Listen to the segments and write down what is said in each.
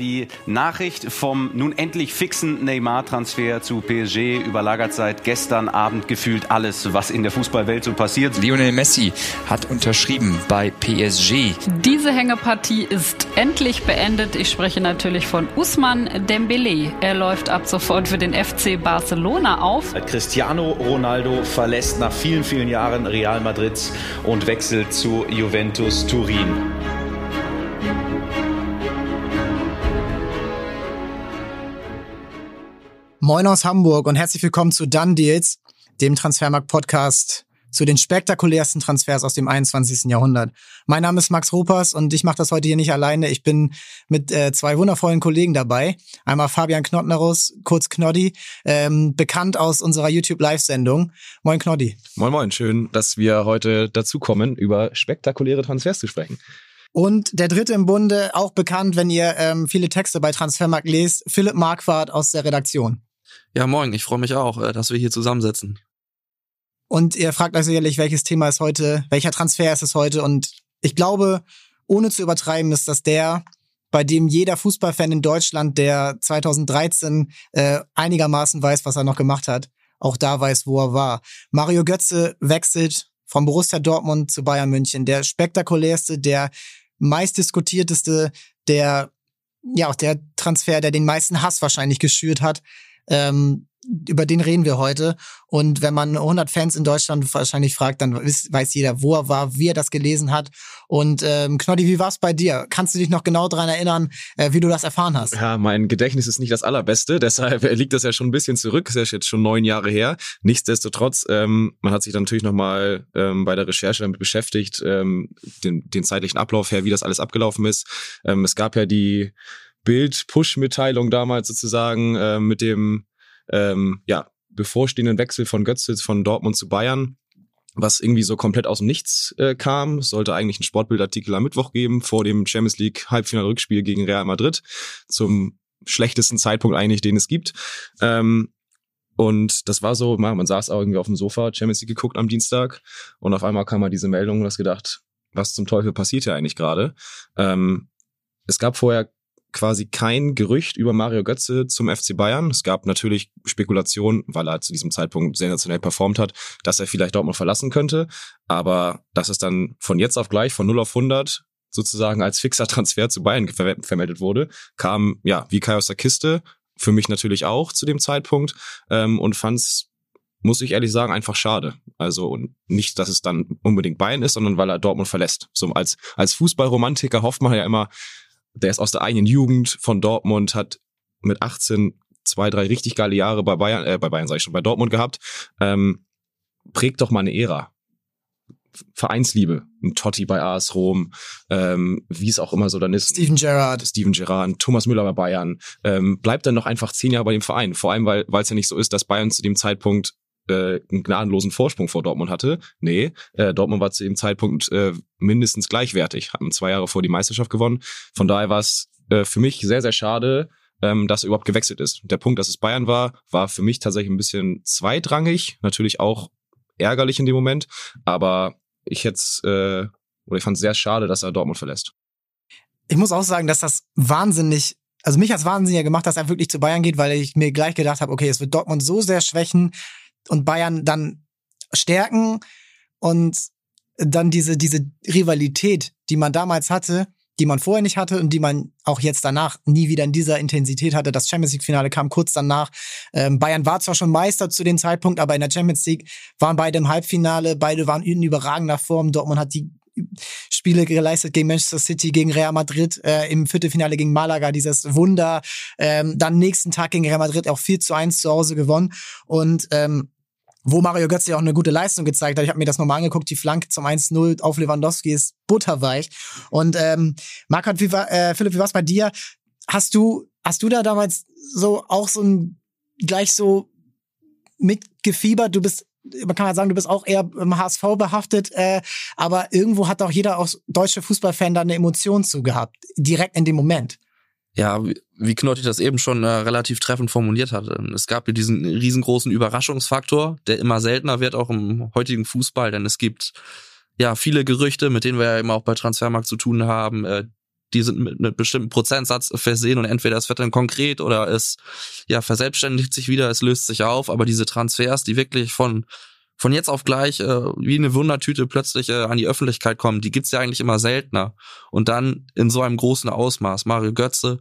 Die Nachricht vom nun endlich fixen Neymar-Transfer zu PSG überlagert seit gestern Abend gefühlt alles, was in der Fußballwelt so passiert. Lionel Messi hat unterschrieben bei PSG. Diese Hängepartie ist endlich beendet. Ich spreche natürlich von Usman Dembele. Er läuft ab sofort für den FC Barcelona auf. Cristiano Ronaldo verlässt nach vielen, vielen Jahren Real Madrid und wechselt zu Juventus Turin. Moin aus Hamburg und herzlich willkommen zu Done Deals, dem Transfermarkt-Podcast zu den spektakulärsten Transfers aus dem 21. Jahrhundert. Mein Name ist Max Ruppers und ich mache das heute hier nicht alleine. Ich bin mit äh, zwei wundervollen Kollegen dabei. Einmal Fabian Knottnerus, kurz Knoddy, ähm, bekannt aus unserer YouTube-Live-Sendung. Moin Knoddy. Moin Moin, schön, dass wir heute dazu kommen, über spektakuläre Transfers zu sprechen. Und der dritte im Bunde, auch bekannt, wenn ihr ähm, viele Texte bei Transfermarkt lest, Philipp Marquardt aus der Redaktion. Ja, moin, ich freue mich auch, äh, dass wir hier zusammensitzen. Und ihr fragt euch sicherlich, welches Thema ist heute, welcher Transfer ist es heute? Und ich glaube, ohne zu übertreiben, ist das der, bei dem jeder Fußballfan in Deutschland, der 2013 äh, einigermaßen weiß, was er noch gemacht hat, auch da weiß, wo er war. Mario Götze wechselt vom Borussia Dortmund zu Bayern München. Der spektakulärste, der meistdiskutierteste, der ja auch der Transfer, der den meisten Hass wahrscheinlich geschürt hat. Ähm, über den reden wir heute. Und wenn man 100 Fans in Deutschland wahrscheinlich fragt, dann weiß, jeder, wo er war, wie er das gelesen hat. Und ähm, Knoddy, wie war's bei dir? Kannst du dich noch genau daran erinnern, äh, wie du das erfahren hast? Ja, mein Gedächtnis ist nicht das allerbeste, deshalb liegt das ja schon ein bisschen zurück. Das ist jetzt schon neun Jahre her. Nichtsdestotrotz, ähm, man hat sich dann natürlich nochmal ähm, bei der Recherche damit beschäftigt, ähm, den, den zeitlichen Ablauf her, wie das alles abgelaufen ist. Ähm, es gab ja die Bild-Push-Mitteilung damals sozusagen äh, mit dem ähm, ja, bevorstehenden Wechsel von Götze von Dortmund zu Bayern was irgendwie so komplett aus dem Nichts äh, kam. Sollte eigentlich einen Sportbildartikel am Mittwoch geben, vor dem Champions League Halbfinal-Rückspiel gegen Real Madrid, zum schlechtesten Zeitpunkt eigentlich, den es gibt. Ähm, und das war so, man saß auch irgendwie auf dem Sofa, Champions League geguckt am Dienstag und auf einmal kam mal diese Meldung und hast gedacht, was zum Teufel passiert hier eigentlich gerade? Ähm, es gab vorher quasi kein Gerücht über Mario Götze zum FC Bayern. Es gab natürlich Spekulationen, weil er zu diesem Zeitpunkt sensationell performt hat, dass er vielleicht Dortmund verlassen könnte. Aber dass es dann von jetzt auf gleich, von 0 auf 100, sozusagen als fixer Transfer zu Bayern ver vermeldet wurde, kam, ja, wie Kai aus der Kiste. Für mich natürlich auch zu dem Zeitpunkt. Ähm, und fand's muss ich ehrlich sagen, einfach schade. Also nicht, dass es dann unbedingt Bayern ist, sondern weil er Dortmund verlässt. So als, als Fußballromantiker hofft man ja immer, der ist aus der eigenen Jugend von Dortmund, hat mit 18 zwei, drei richtig geile Jahre bei Bayern, äh, bei Bayern sag ich schon, bei Dortmund gehabt. Ähm, prägt doch mal eine Ära. Vereinsliebe, ein Totti bei AS Rom, ähm, wie es auch immer so dann ist. Steven Gerrard. Steven Gerrard, Thomas Müller bei Bayern. Ähm, bleibt dann noch einfach zehn Jahre bei dem Verein. Vor allem, weil es ja nicht so ist, dass Bayern zu dem Zeitpunkt äh, einen gnadenlosen Vorsprung vor Dortmund hatte. Nee, äh, Dortmund war zu dem Zeitpunkt äh, mindestens gleichwertig, haben zwei Jahre vor die Meisterschaft gewonnen. Von daher war es äh, für mich sehr, sehr schade, ähm, dass er überhaupt gewechselt ist. Der Punkt, dass es Bayern war, war für mich tatsächlich ein bisschen zweitrangig, natürlich auch ärgerlich in dem Moment, aber ich jetzt äh, oder ich fand es sehr schade, dass er Dortmund verlässt. Ich muss auch sagen, dass das wahnsinnig also mich als Wahnsinniger gemacht, dass er wirklich zu Bayern geht, weil ich mir gleich gedacht habe, okay, es wird Dortmund so sehr schwächen, und Bayern dann stärken und dann diese, diese Rivalität, die man damals hatte, die man vorher nicht hatte und die man auch jetzt danach nie wieder in dieser Intensität hatte. Das Champions League-Finale kam kurz danach. Ähm, Bayern war zwar schon Meister zu dem Zeitpunkt, aber in der Champions League waren beide im Halbfinale, beide waren in überragender Form. Dortmund hat die Spiele geleistet gegen Manchester City, gegen Real Madrid, äh, im Viertelfinale gegen Malaga, dieses Wunder. Ähm, dann nächsten Tag gegen Real Madrid auch 4 zu 1 zu Hause gewonnen. Und ähm, wo Mario Götze auch eine gute Leistung gezeigt hat. Ich habe mir das nochmal angeguckt, die Flanke zum 1-0 auf Lewandowski ist butterweich. Und ähm, Marc, wie war, äh, Philipp, wie war's bei dir? Hast du, hast du da damals so auch so ein gleich so mitgefiebert? Du bist man kann mal sagen, du bist auch eher im HSV behaftet, äh, aber irgendwo hat auch jeder auch deutsche Fußballfan da eine Emotion zu gehabt, direkt in dem Moment. Ja, wie Knotti das eben schon äh, relativ treffend formuliert hat. Es gab hier diesen riesengroßen Überraschungsfaktor, der immer seltener wird, auch im heutigen Fußball, denn es gibt ja viele Gerüchte, mit denen wir ja immer auch bei Transfermarkt zu tun haben, äh, die sind mit einem bestimmten Prozentsatz versehen und entweder es wird dann konkret oder es ja verselbstständigt sich wieder, es löst sich auf, aber diese Transfers, die wirklich von von jetzt auf gleich äh, wie eine Wundertüte plötzlich äh, an die Öffentlichkeit kommen, die gibt's ja eigentlich immer seltener. Und dann in so einem großen Ausmaß. Mario Götze,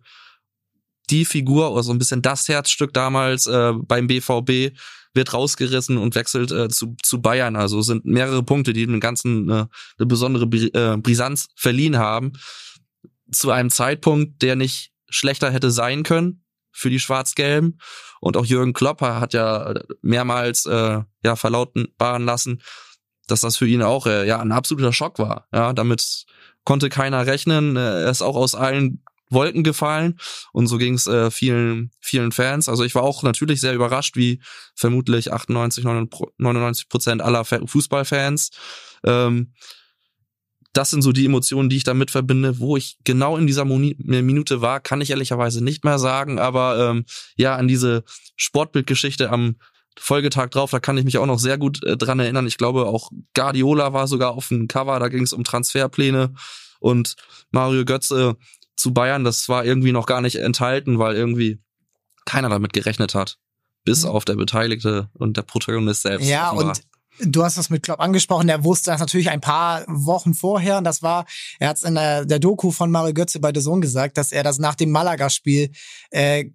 die Figur oder so ein bisschen das Herzstück damals äh, beim BVB wird rausgerissen und wechselt äh, zu, zu Bayern. Also sind mehrere Punkte, die dem Ganzen äh, eine besondere äh, Brisanz verliehen haben. Zu einem Zeitpunkt, der nicht schlechter hätte sein können für die Schwarz-Gelben. Und auch Jürgen Klopper hat ja mehrmals äh, ja verlautbaren lassen, dass das für ihn auch äh, ja ein absoluter Schock war. Ja, damit konnte keiner rechnen. Er ist auch aus allen Wolken gefallen und so ging es äh, vielen vielen Fans. Also ich war auch natürlich sehr überrascht, wie vermutlich 98 99 Prozent aller Fußballfans. Ähm, das sind so die Emotionen, die ich damit verbinde. Wo ich genau in dieser Minute war, kann ich ehrlicherweise nicht mehr sagen. Aber ähm, ja, an diese Sportbildgeschichte am Folgetag drauf, da kann ich mich auch noch sehr gut äh, dran erinnern. Ich glaube, auch Guardiola war sogar auf dem Cover, da ging es um Transferpläne und Mario Götze zu Bayern, das war irgendwie noch gar nicht enthalten, weil irgendwie keiner damit gerechnet hat. Bis mhm. auf der Beteiligte und der Protagonist selbst. Ja, und Du hast das mit Klopp angesprochen, der wusste das natürlich ein paar Wochen vorher. Und das war, er hat es in der, der, Doku von Mario Götze bei The Zone gesagt, dass er das nach dem Malaga-Spiel, äh,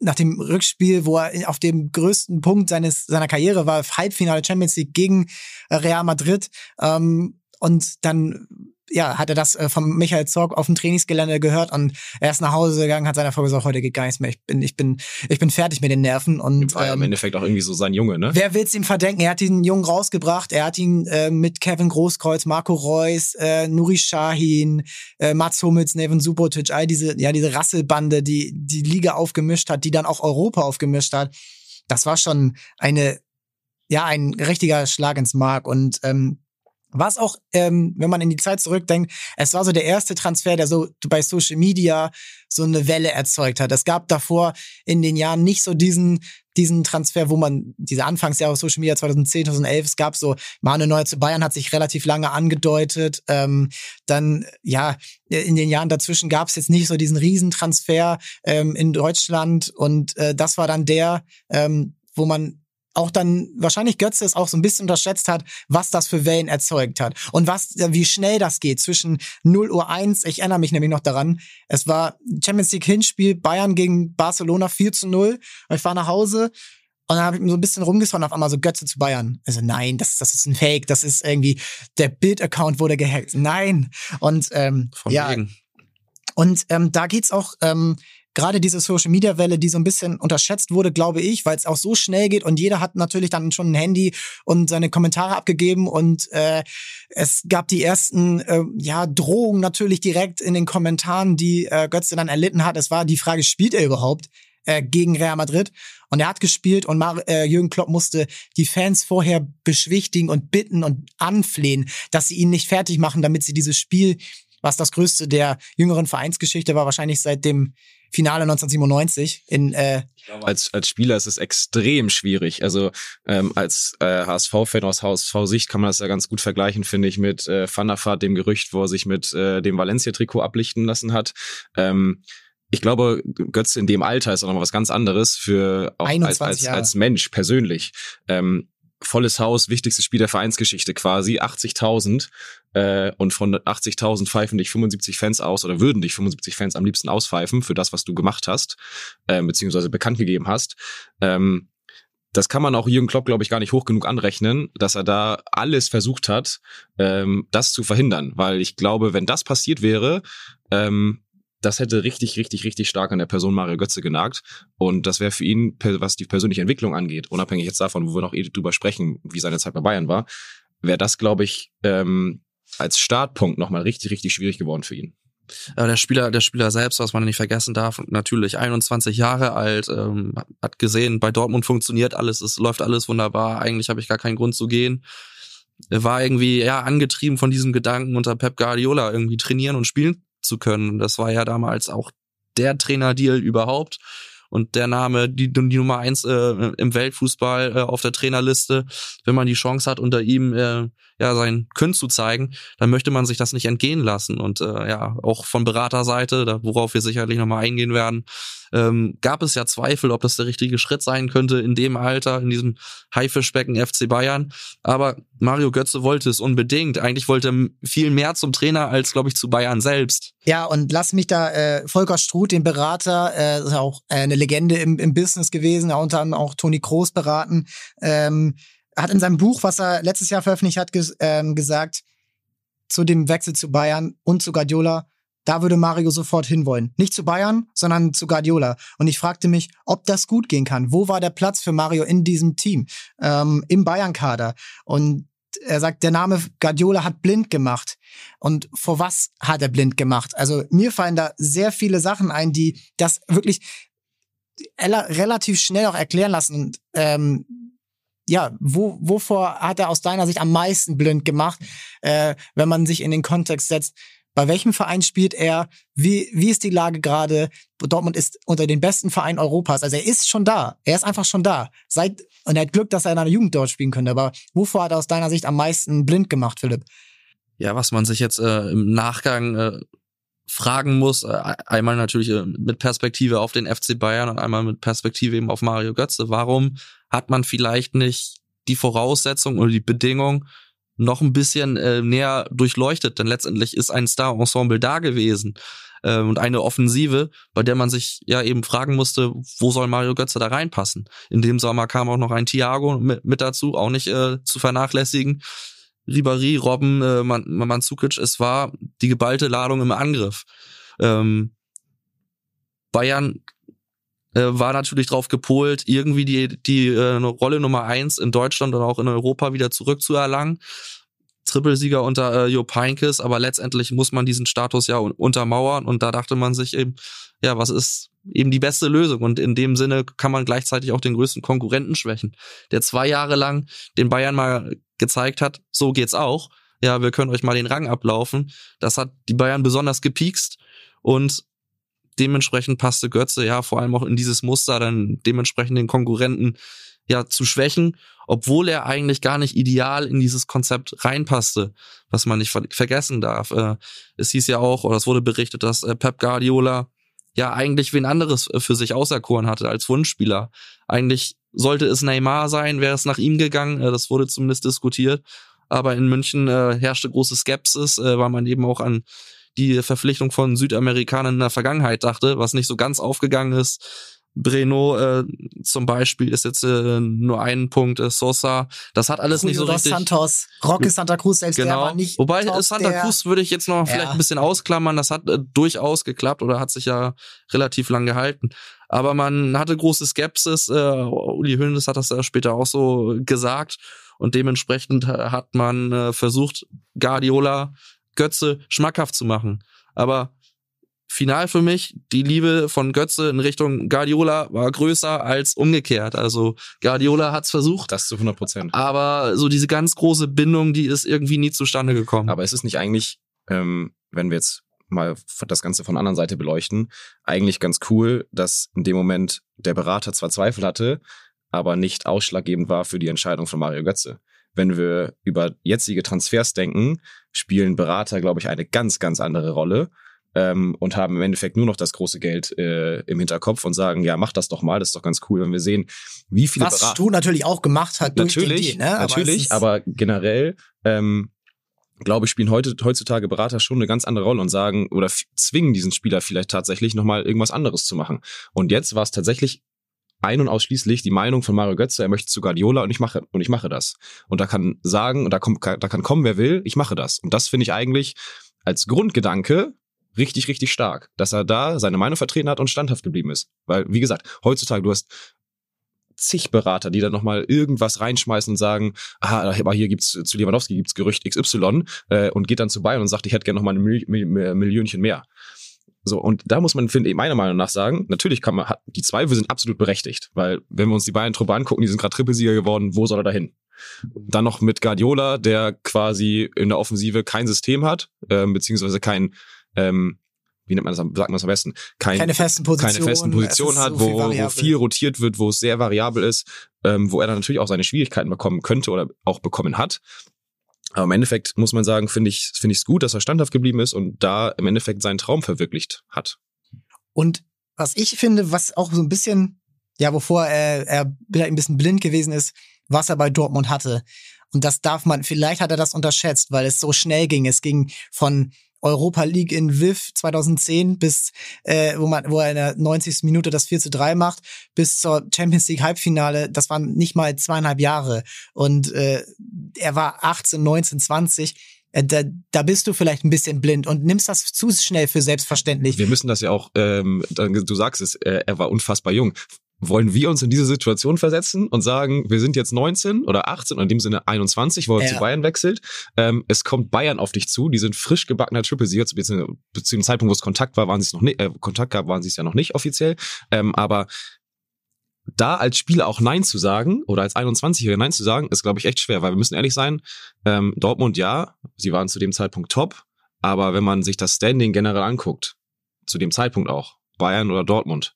nach dem Rückspiel, wo er auf dem größten Punkt seines seiner Karriere war, Halbfinale Champions League gegen Real Madrid. Ähm, und dann ja, hat er das äh, vom Michael Zorg auf dem Trainingsgelände gehört und er ist nach Hause gegangen, hat seiner Frau gesagt, heute geht gar nichts mehr. Ich bin, ich bin, ich bin fertig mit den Nerven. Und war ja ähm, im Endeffekt auch irgendwie so sein Junge, ne? Wer will's ihm verdenken? Er hat diesen Jungen rausgebracht. Er hat ihn äh, mit Kevin Großkreuz, Marco Reus, äh, Nuri Shahin, äh, Mats Hummels, Neven Subotic, all diese, ja, diese Rasselbande, die die Liga aufgemischt hat, die dann auch Europa aufgemischt hat. Das war schon eine, ja, ein richtiger Schlag ins Mark und ähm, was auch, ähm, wenn man in die Zeit zurückdenkt, es war so der erste Transfer, der so bei Social Media so eine Welle erzeugt hat. Es gab davor in den Jahren nicht so diesen, diesen Transfer, wo man, diese Anfangsjahre Social Media 2010, 2011, es gab so, Manuel Neuer zu Bayern hat sich relativ lange angedeutet. Ähm, dann, ja, in den Jahren dazwischen gab es jetzt nicht so diesen Riesentransfer ähm, in Deutschland und äh, das war dann der, ähm, wo man auch dann wahrscheinlich Götze es auch so ein bisschen unterschätzt hat, was das für Wellen erzeugt hat und was wie schnell das geht zwischen 0 Uhr 1, ich erinnere mich nämlich noch daran, es war Champions League Hinspiel Bayern gegen Barcelona 4 zu 0 und ich war nach Hause und dann habe ich mir so ein bisschen rumgeschaut auf einmal so Götze zu Bayern. Also nein, das, das ist ein Fake, das ist irgendwie, der Bild-Account wurde gehackt. Nein. Und ähm, Von ja. Wegen. Und ähm, da geht's auch ähm, gerade diese Social Media Welle, die so ein bisschen unterschätzt wurde, glaube ich, weil es auch so schnell geht und jeder hat natürlich dann schon ein Handy und seine Kommentare abgegeben und äh, es gab die ersten äh, ja Drohungen natürlich direkt in den Kommentaren, die äh, Götze dann erlitten hat. Es war die Frage, spielt er überhaupt? äh, gegen Real Madrid und er hat gespielt und Mar äh, Jürgen Klopp musste die Fans vorher beschwichtigen und bitten und anflehen, dass sie ihn nicht fertig machen, damit sie dieses Spiel, was das größte der jüngeren Vereinsgeschichte war, wahrscheinlich seit dem Finale 1997 in äh, glaube, als, als Spieler ist es extrem schwierig. Also ähm, als äh, HSV-Fan aus HSV-Sicht kann man das ja ganz gut vergleichen, finde ich, mit äh, Van der Vaart, dem Gerücht, wo er sich mit äh, dem Valencia-Trikot ablichten lassen hat. Ähm, ich glaube, Götze in dem Alter ist auch noch was ganz anderes für auch als, als, als Mensch persönlich. Ähm, volles Haus, wichtigstes Spiel der Vereinsgeschichte quasi, 80.000 äh, und von 80.000 pfeifen dich 75 Fans aus oder würden dich 75 Fans am liebsten auspfeifen für das, was du gemacht hast, äh, beziehungsweise bekannt gegeben hast. Ähm, das kann man auch Jürgen Klopp, glaube ich, gar nicht hoch genug anrechnen, dass er da alles versucht hat, ähm, das zu verhindern. Weil ich glaube, wenn das passiert wäre, ähm, das hätte richtig, richtig, richtig stark an der Person Mario Götze genagt. Und das wäre für ihn, was die persönliche Entwicklung angeht, unabhängig jetzt davon, wo wir noch eh drüber sprechen, wie seine Zeit bei Bayern war, wäre das, glaube ich, ähm, als Startpunkt nochmal richtig, richtig schwierig geworden für ihn. Aber der Spieler, der Spieler selbst, was man nicht vergessen darf, natürlich 21 Jahre alt, ähm, hat gesehen, bei Dortmund funktioniert alles, es läuft alles wunderbar, eigentlich habe ich gar keinen Grund zu gehen. Er war irgendwie ja angetrieben von diesem Gedanken unter Pep Guardiola irgendwie trainieren und spielen zu können. Das war ja damals auch der Trainerdeal überhaupt. und der Name, die, die Nummer eins äh, im Weltfußball äh, auf der Trainerliste, wenn man die Chance hat, unter ihm äh, ja sein Können zu zeigen, dann möchte man sich das nicht entgehen lassen. Und äh, ja, auch von Beraterseite, da, worauf wir sicherlich nochmal eingehen werden, ähm, gab es ja Zweifel, ob das der richtige Schritt sein könnte in dem Alter, in diesem Haifischbecken FC Bayern. Aber Mario Götze wollte es unbedingt. Eigentlich wollte er viel mehr zum Trainer als, glaube ich, zu Bayern selbst. Ja, und lass mich da äh, Volker Struth, den Berater, äh, ist auch äh, eine Legende im, im Business gewesen, unter anderem auch Toni Kroos beraten. Ähm, hat in seinem Buch, was er letztes Jahr veröffentlicht hat, ges ähm, gesagt, zu dem Wechsel zu Bayern und zu Guardiola, da würde Mario sofort hinwollen. Nicht zu Bayern, sondern zu Guardiola. Und ich fragte mich, ob das gut gehen kann. Wo war der Platz für Mario in diesem Team, ähm, im Bayern-Kader? Und er sagt, der Name Guardiola hat blind gemacht. Und vor was hat er blind gemacht? Also mir fallen da sehr viele Sachen ein, die das wirklich relativ schnell auch erklären lassen. Und ähm, ja, wo, wovor hat er aus deiner Sicht am meisten blind gemacht, äh, wenn man sich in den Kontext setzt? Bei welchem Verein spielt er? Wie, wie ist die Lage gerade? Dortmund ist unter den besten Vereinen Europas. Also er ist schon da. Er ist einfach schon da. Seit, und er hat Glück, dass er in einer Jugend dort spielen könnte. Aber wovor hat er aus deiner Sicht am meisten blind gemacht, Philipp? Ja, was man sich jetzt äh, im Nachgang äh, fragen muss, äh, einmal natürlich äh, mit Perspektive auf den FC Bayern und einmal mit Perspektive eben auf Mario Götze. Warum hat man vielleicht nicht die Voraussetzung oder die Bedingung noch ein bisschen äh, näher durchleuchtet, denn letztendlich ist ein Star-Ensemble da gewesen äh, und eine Offensive, bei der man sich ja eben fragen musste, wo soll Mario Götze da reinpassen. In dem Sommer kam auch noch ein Thiago mit, mit dazu, auch nicht äh, zu vernachlässigen. Ribéry, Robben, äh, Man Mandzukic, es war die geballte Ladung im Angriff. Ähm, Bayern äh, war natürlich drauf gepolt, irgendwie die, die äh, Rolle Nummer eins in Deutschland und auch in Europa wieder zurückzuerlangen. Trippelsieger unter äh, Jupp Heynckes, aber letztendlich muss man diesen Status ja untermauern und da dachte man sich eben, ja, was ist eben die beste Lösung und in dem Sinne kann man gleichzeitig auch den größten Konkurrenten schwächen, der zwei Jahre lang den Bayern mal gezeigt hat, so geht's auch. Ja, wir können euch mal den Rang ablaufen. Das hat die Bayern besonders gepiekst und dementsprechend passte Götze ja vor allem auch in dieses Muster, dann dementsprechend den Konkurrenten ja zu schwächen, obwohl er eigentlich gar nicht ideal in dieses Konzept reinpasste, was man nicht ver vergessen darf. Äh, es hieß ja auch, oder es wurde berichtet, dass äh, Pep Guardiola ja eigentlich wen anderes äh, für sich auserkoren hatte als Wunschspieler. Eigentlich sollte es Neymar sein, wäre es nach ihm gegangen, äh, das wurde zumindest diskutiert. Aber in München äh, herrschte große Skepsis, äh, weil man eben auch an die Verpflichtung von Südamerikanern in der Vergangenheit dachte, was nicht so ganz aufgegangen ist. Breno äh, zum Beispiel ist jetzt äh, nur ein Punkt, äh, Sosa. Das hat alles Julio nicht so richtig. Santos, Roque Santa Cruz selbst genau. der war nicht. Wobei top, Santa Cruz würde ich jetzt noch Ja. vielleicht ein bisschen ausklammern. Das hat äh, durchaus geklappt oder hat sich ja relativ lang gehalten. Aber man hatte große Skepsis. Äh, Uli Hoeneß hat das ja später auch so gesagt. Und dementsprechend äh, hat man äh, versucht, Guardiola, Götze schmackhaft zu machen. Aber final für mich, die Liebe von Götze in Richtung Guardiola war größer als umgekehrt. Also Guardiola hat's versucht, Das zu 100 Prozent. aber so diese ganz große Bindung, die ist irgendwie nie zustande gekommen. Aber es ist nicht eigentlich, ähm, wenn wir jetzt mal das Ganze von der anderen Seite beleuchten, eigentlich ganz cool, dass in dem Moment der Berater zwar Zweifel hatte, aber nicht ausschlaggebend war für die Entscheidung von Mario Götze. Wenn wir über jetzige Transfers denken, spielen Berater, glaube ich, eine ganz, ganz andere Rolle ähm, und haben im Endeffekt nur noch das große Geld äh, im Hinterkopf und sagen, ja, mach das doch mal, das ist doch ganz cool, wenn wir sehen, wie viele was Berater Stu natürlich auch gemacht hat durch natürlich, den Deal, ne? Aber natürlich, ist- aber generell ähm, glaube ich, spielen heute, heutzutage Berater schon eine ganz andere Rolle und sagen oder zwingen diesen Spieler vielleicht tatsächlich nochmal irgendwas anderes zu machen. Und jetzt war es tatsächlich ein und ausschließlich die Meinung von Mario Götze, er möchte zu Guardiola und ich mache und ich mache das. Und da kann sagen, und da kommt, da kann kommen, wer will, ich mache das. Und das finde ich eigentlich als Grundgedanke richtig, richtig stark, dass er da seine Meinung vertreten hat und standhaft geblieben ist. Weil, wie gesagt, heutzutage, du hast zig Berater, die dann nochmal irgendwas reinschmeißen und sagen, ah, aber hier gibt's zu Lewandowski gibt's Gerücht XY äh, und geht dann zu Bayern und sagt, ich hätte gerne nochmal ein Mil Mil Mil Millionchen mehr. So, und da muss man, finde ich, meiner Meinung nach sagen, natürlich kann man, die Zweifel sind absolut berechtigt, weil wenn wir uns die Bayern-Truppe angucken, die sind gerade Trippelsieger geworden, wo soll er da hin? Dann noch mit Guardiola, der quasi in der Offensive kein System hat, ähm, beziehungsweise kein ähm, wie nennt man das, sagt man das am besten, kein, Keine festen Positionen. keine festen es Positionen hat, so viel wo, wo variabel. viel rotiert wird, wo es sehr variabel ist, ähm, wo er dann natürlich auch seine Schwierigkeiten bekommen könnte oder auch bekommen hat. Aber im Endeffekt muss man sagen, finde ich finde ich es gut, dass er standhaft geblieben ist und da im Endeffekt seinen Traum verwirklicht hat. Und was ich finde, was auch so ein bisschen, ja, wovor er, er vielleicht ein bisschen blind gewesen ist, was er bei Dortmund hatte. Und das darf man, vielleicht hat er das unterschätzt, weil es so schnell ging. Es ging von Europa League in Viv 2010 bis, äh, wo man, wo er in der 90. Minute das 4 zu 3 macht, bis zur Champions League Halbfinale. Das waren nicht mal zweieinhalb Jahre. Und äh, er war 18, 19, 20. Äh, Da, da bist du vielleicht ein bisschen blind und nimmst das zu schnell für selbstverständlich. Wir müssen das ja auch, ähm, du sagst es, äh, er war unfassbar jung. Wollen wir uns in diese Situation versetzen und sagen, wir sind jetzt 19 oder 18 oder in dem Sinne 21, wo er Ja. zu Bayern wechselt. Ähm, es kommt Bayern auf dich zu, die sind frisch gebackener Triple-Sieger. Zu zu dem Zeitpunkt, wo es Kontakt war, waren sie es noch nicht, äh, Kontakt gab, waren sie es ja noch nicht offiziell. Ähm, aber da als Spieler auch Nein zu sagen oder als 21-Jähriger Nein zu sagen, ist, glaube ich, echt schwer, weil wir müssen ehrlich sein, ähm, Dortmund ja, sie waren zu dem Zeitpunkt top, aber wenn man sich das Standing generell anguckt, zu dem Zeitpunkt auch, Bayern oder Dortmund,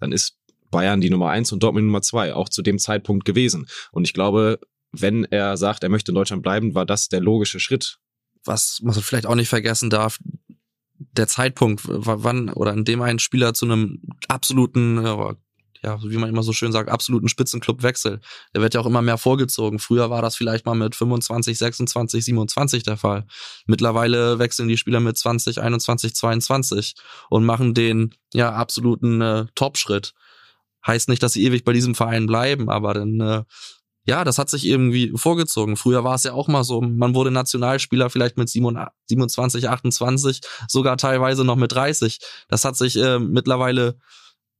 dann ist Bayern die Nummer eins und Dortmund die Nummer zwei, auch zu dem Zeitpunkt gewesen. Und ich glaube, wenn er sagt, er möchte in Deutschland bleiben, war das der logische Schritt. was man vielleicht auch nicht vergessen darf, der Zeitpunkt, wann oder in dem ein Spieler zu einem absoluten, äh, ja, wie man immer so schön sagt, absoluten Spitzenclub wechselt, der wird ja auch immer mehr vorgezogen. Früher war das vielleicht mal mit 25, 26, 27 der Fall. Mittlerweile wechseln die Spieler mit 20, 21, 22 und machen den ja absoluten äh, Top-Schritt. Heißt nicht, dass sie ewig bei diesem Verein bleiben, aber dann äh, ja, das hat sich irgendwie vorgezogen. Früher war es ja auch mal so, man wurde Nationalspieler vielleicht mit 27, 28, sogar teilweise noch mit 30. Das hat sich äh, mittlerweile,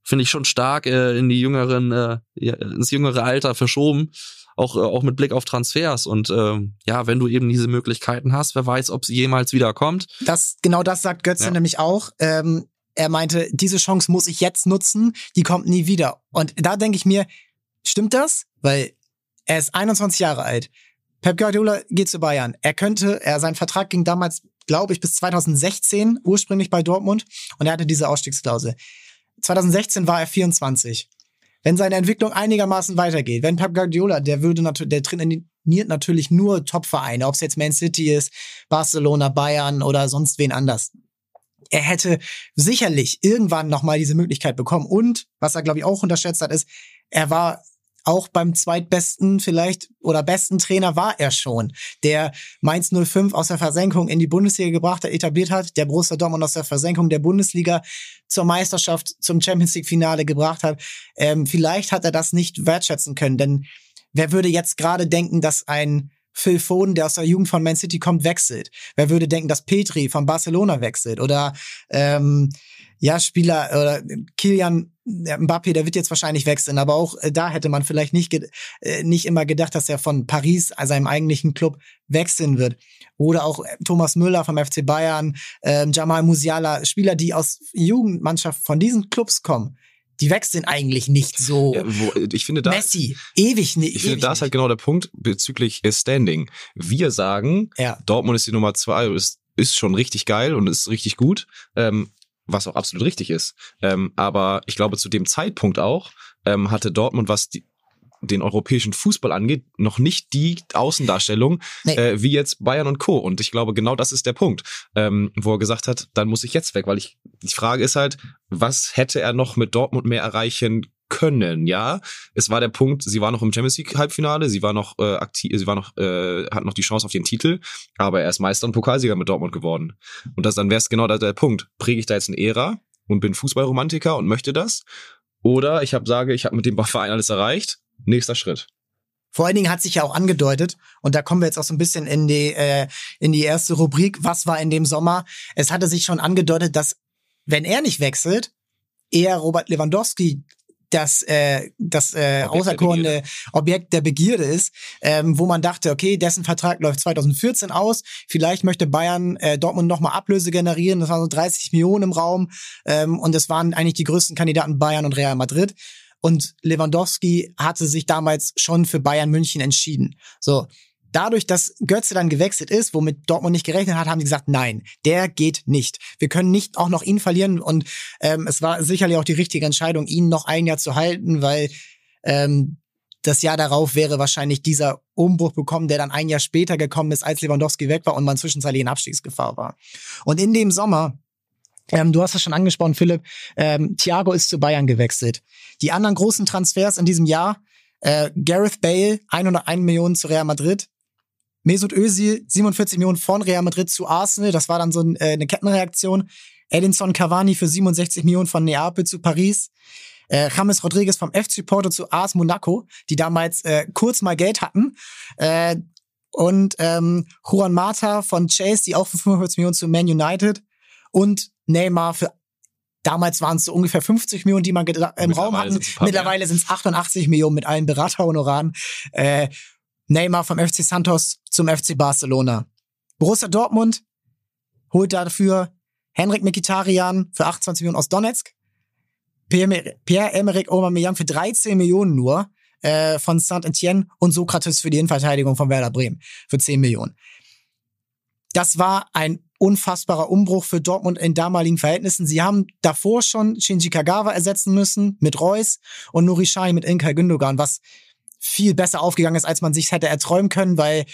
finde ich, schon stark äh, in die jüngeren, äh, ins jüngere Alter verschoben. Auch, äh, auch mit Blick auf Transfers. Und ähm, ja, wenn du eben diese Möglichkeiten hast, wer weiß, ob sie jemals wieder kommt. Das, genau das sagt Götze Ja. nämlich auch. Ähm, er meinte, diese Chance muss ich jetzt nutzen, die kommt nie wieder. Und da denke ich mir, stimmt das? Weil er ist 21 Jahre alt. Pep Guardiola geht zu Bayern. Er könnte, er sein Vertrag ging damals, glaube ich, bis 2016 ursprünglich bei Dortmund und er hatte diese Ausstiegsklausel. 2016 war er 24. Wenn seine Entwicklung einigermaßen weitergeht, wenn Pep Guardiola, der würde natürlich, der trainiert natürlich nur Top-Vereine, ob es jetzt Man City ist, Barcelona, Bayern oder sonst wen anders. Er hätte sicherlich irgendwann nochmal diese Möglichkeit bekommen. Und was er, glaube ich, auch unterschätzt hat, ist, er war auch beim zweitbesten vielleicht oder besten Trainer war er schon, der Mainz 05 aus der Versenkung in die Bundesliga gebracht hat, etabliert hat, der Borussia Dortmund aus der Versenkung der Bundesliga zur Meisterschaft, zum Champions League Finale gebracht hat. Ähm, vielleicht hat er das nicht wertschätzen können, denn wer würde jetzt gerade denken, dass ein Phil Foden, der aus der Jugend von Man City kommt, wechselt? Wer würde denken, dass Petri von Barcelona wechselt? Oder ähm, ja, Spieler oder Kilian Mbappé, der wird jetzt wahrscheinlich wechseln, aber auch äh, da hätte man vielleicht nicht, äh, nicht immer gedacht, dass er von Paris, also seinem eigentlichen Club, wechseln wird. Oder auch äh, Thomas Müller vom FC Bayern, ähm, Jamal Musiala, Spieler, die aus Jugendmannschaften von diesen Clubs kommen, die wechseln eigentlich nicht so. Ja, wo, ich finde da, Messi, ewig nicht. ich finde, da ist halt genau der Punkt bezüglich Standing. Wir sagen, Ja. Dortmund ist die Nummer zwei, ist, ist schon richtig geil und ist richtig gut, ähm, was auch absolut richtig ist. Ähm, aber ich glaube, zu dem Zeitpunkt auch ähm, hatte Dortmund, was die, den europäischen Fußball angeht, noch nicht die Außendarstellung Nee. äh, wie jetzt Bayern und Co. Und ich glaube, genau das ist der Punkt, ähm, wo er gesagt hat, dann muss ich jetzt weg, weil ich die Frage ist halt, was hätte er noch mit Dortmund mehr erreichen können, ja. Es war der Punkt, sie war noch im Champions League Halbfinale, sie war noch äh, aktiv, sie war noch, äh, hat noch die Chance auf den Titel, aber er ist Meister und Pokalsieger mit Dortmund geworden. Und das dann wäre es genau der, der Punkt. Präge ich da jetzt eine Ära und bin Fußballromantiker und möchte das? Oder ich habe sage, ich habe mit dem Verein alles erreicht. Nächster Schritt. Vor allen Dingen hat sich ja auch angedeutet, und da kommen wir jetzt auch so ein bisschen in die, äh, in die erste Rubrik, was war in dem Sommer? Es hatte sich schon angedeutet, dass, wenn er nicht wechselt, eher Robert Lewandowski das, äh, das äh, der auserkorene Objekt der Begierde ist, ähm, wo man dachte, okay, dessen Vertrag läuft 2014 aus, vielleicht möchte Bayern äh, Dortmund nochmal Ablöse generieren, das waren so 30 Millionen im Raum ähm, und es waren eigentlich die größten Kandidaten Bayern und Real Madrid. Und Lewandowski hatte sich damals schon für Bayern München entschieden. So, dadurch, dass Götze dann gewechselt ist, womit Dortmund nicht gerechnet hat, haben sie gesagt, nein, der geht nicht. Wir können nicht auch noch ihn verlieren und ähm, es war sicherlich auch die richtige Entscheidung, ihn noch ein Jahr zu halten, weil ähm, das Jahr darauf wäre wahrscheinlich dieser Umbruch bekommen, der dann ein Jahr später gekommen ist, als Lewandowski weg war und man zwischenzeitlich in Abstiegsgefahr war. Und in dem Sommer ähm, du hast es schon angesprochen, Philipp. Ähm, Thiago ist zu Bayern gewechselt. Die anderen großen Transfers in diesem Jahr, äh, Gareth Bale, 101 Millionen zu Real Madrid. Mesut Özil, 47 Millionen von Real Madrid zu Arsenal. Das war dann so ein, äh, eine Kettenreaktion. Edinson Cavani für 67 Millionen von Neapel zu Paris. Äh, James Rodriguez vom FC Porto zu AS Monaco, die damals äh, kurz mal Geld hatten. Äh, und ähm, Juan Mata von Chase, die auch für 45 Millionen zu Man United. Und Neymar für damals waren es so ungefähr 50 Millionen, die man im Raum hatten. Mittlerweile sind es 88 Millionen mit allen Beraterhonoraren. Äh, Neymar vom FC Santos zum FC Barcelona. Borussia Dortmund holt dafür Henrik Mikitarian für 28 Millionen aus Donetsk. Pierre-Emerick Aubameyang für 13 Millionen nur äh, von Saint-Etienne und Sokrates für die Innenverteidigung von Werder Bremen für 10 Millionen. Das war ein unfassbarer Umbruch für Dortmund in damaligen Verhältnissen. Sie haben davor schon Shinji Kagawa ersetzen müssen mit Reus und Nuri Sahin mit Ilkay Gündogan, was viel besser aufgegangen ist, als man sich hätte erträumen können, weil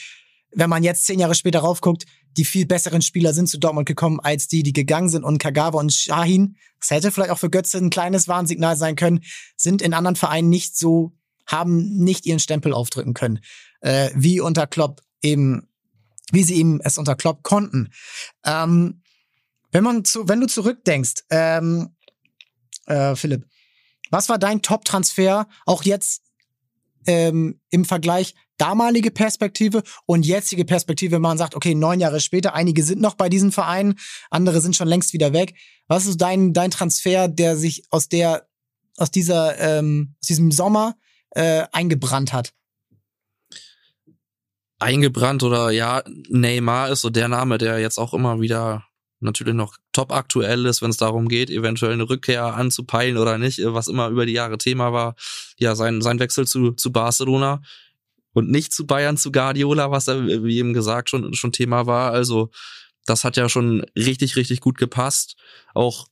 wenn man jetzt zehn Jahre später raufguckt, die viel besseren Spieler sind zu Dortmund gekommen als die, die gegangen sind. Und Kagawa und Shahin, das hätte vielleicht auch für Götze ein kleines Warnsignal sein können, sind in anderen Vereinen nicht so, haben nicht ihren Stempel aufdrücken können, äh, wie unter Klopp eben wie sie ihm es unter Klopp konnten. Ähm, wenn man zu, wenn du zurückdenkst, ähm, äh, Philipp, was war dein Top-Transfer auch jetzt ähm, im Vergleich damalige Perspektive und jetzige Perspektive, wenn man sagt, okay, neun Jahre später, einige sind noch bei diesen Vereinen, andere sind schon längst wieder weg. Was ist dein, dein Transfer, der sich aus der, aus dieser, ähm, aus diesem Sommer äh, eingebrannt hat? Eingebrannt oder ja, Neymar ist so der Name, der jetzt auch immer wieder natürlich noch top aktuell ist, wenn es darum geht, eventuell eine Rückkehr anzupeilen oder nicht, was immer über die Jahre Thema war. Ja, sein, sein Wechsel zu, zu Barcelona und nicht zu Bayern, zu Guardiola, was er, wie eben gesagt, schon, schon Thema war. Also, das hat ja schon richtig, richtig gut gepasst. Auch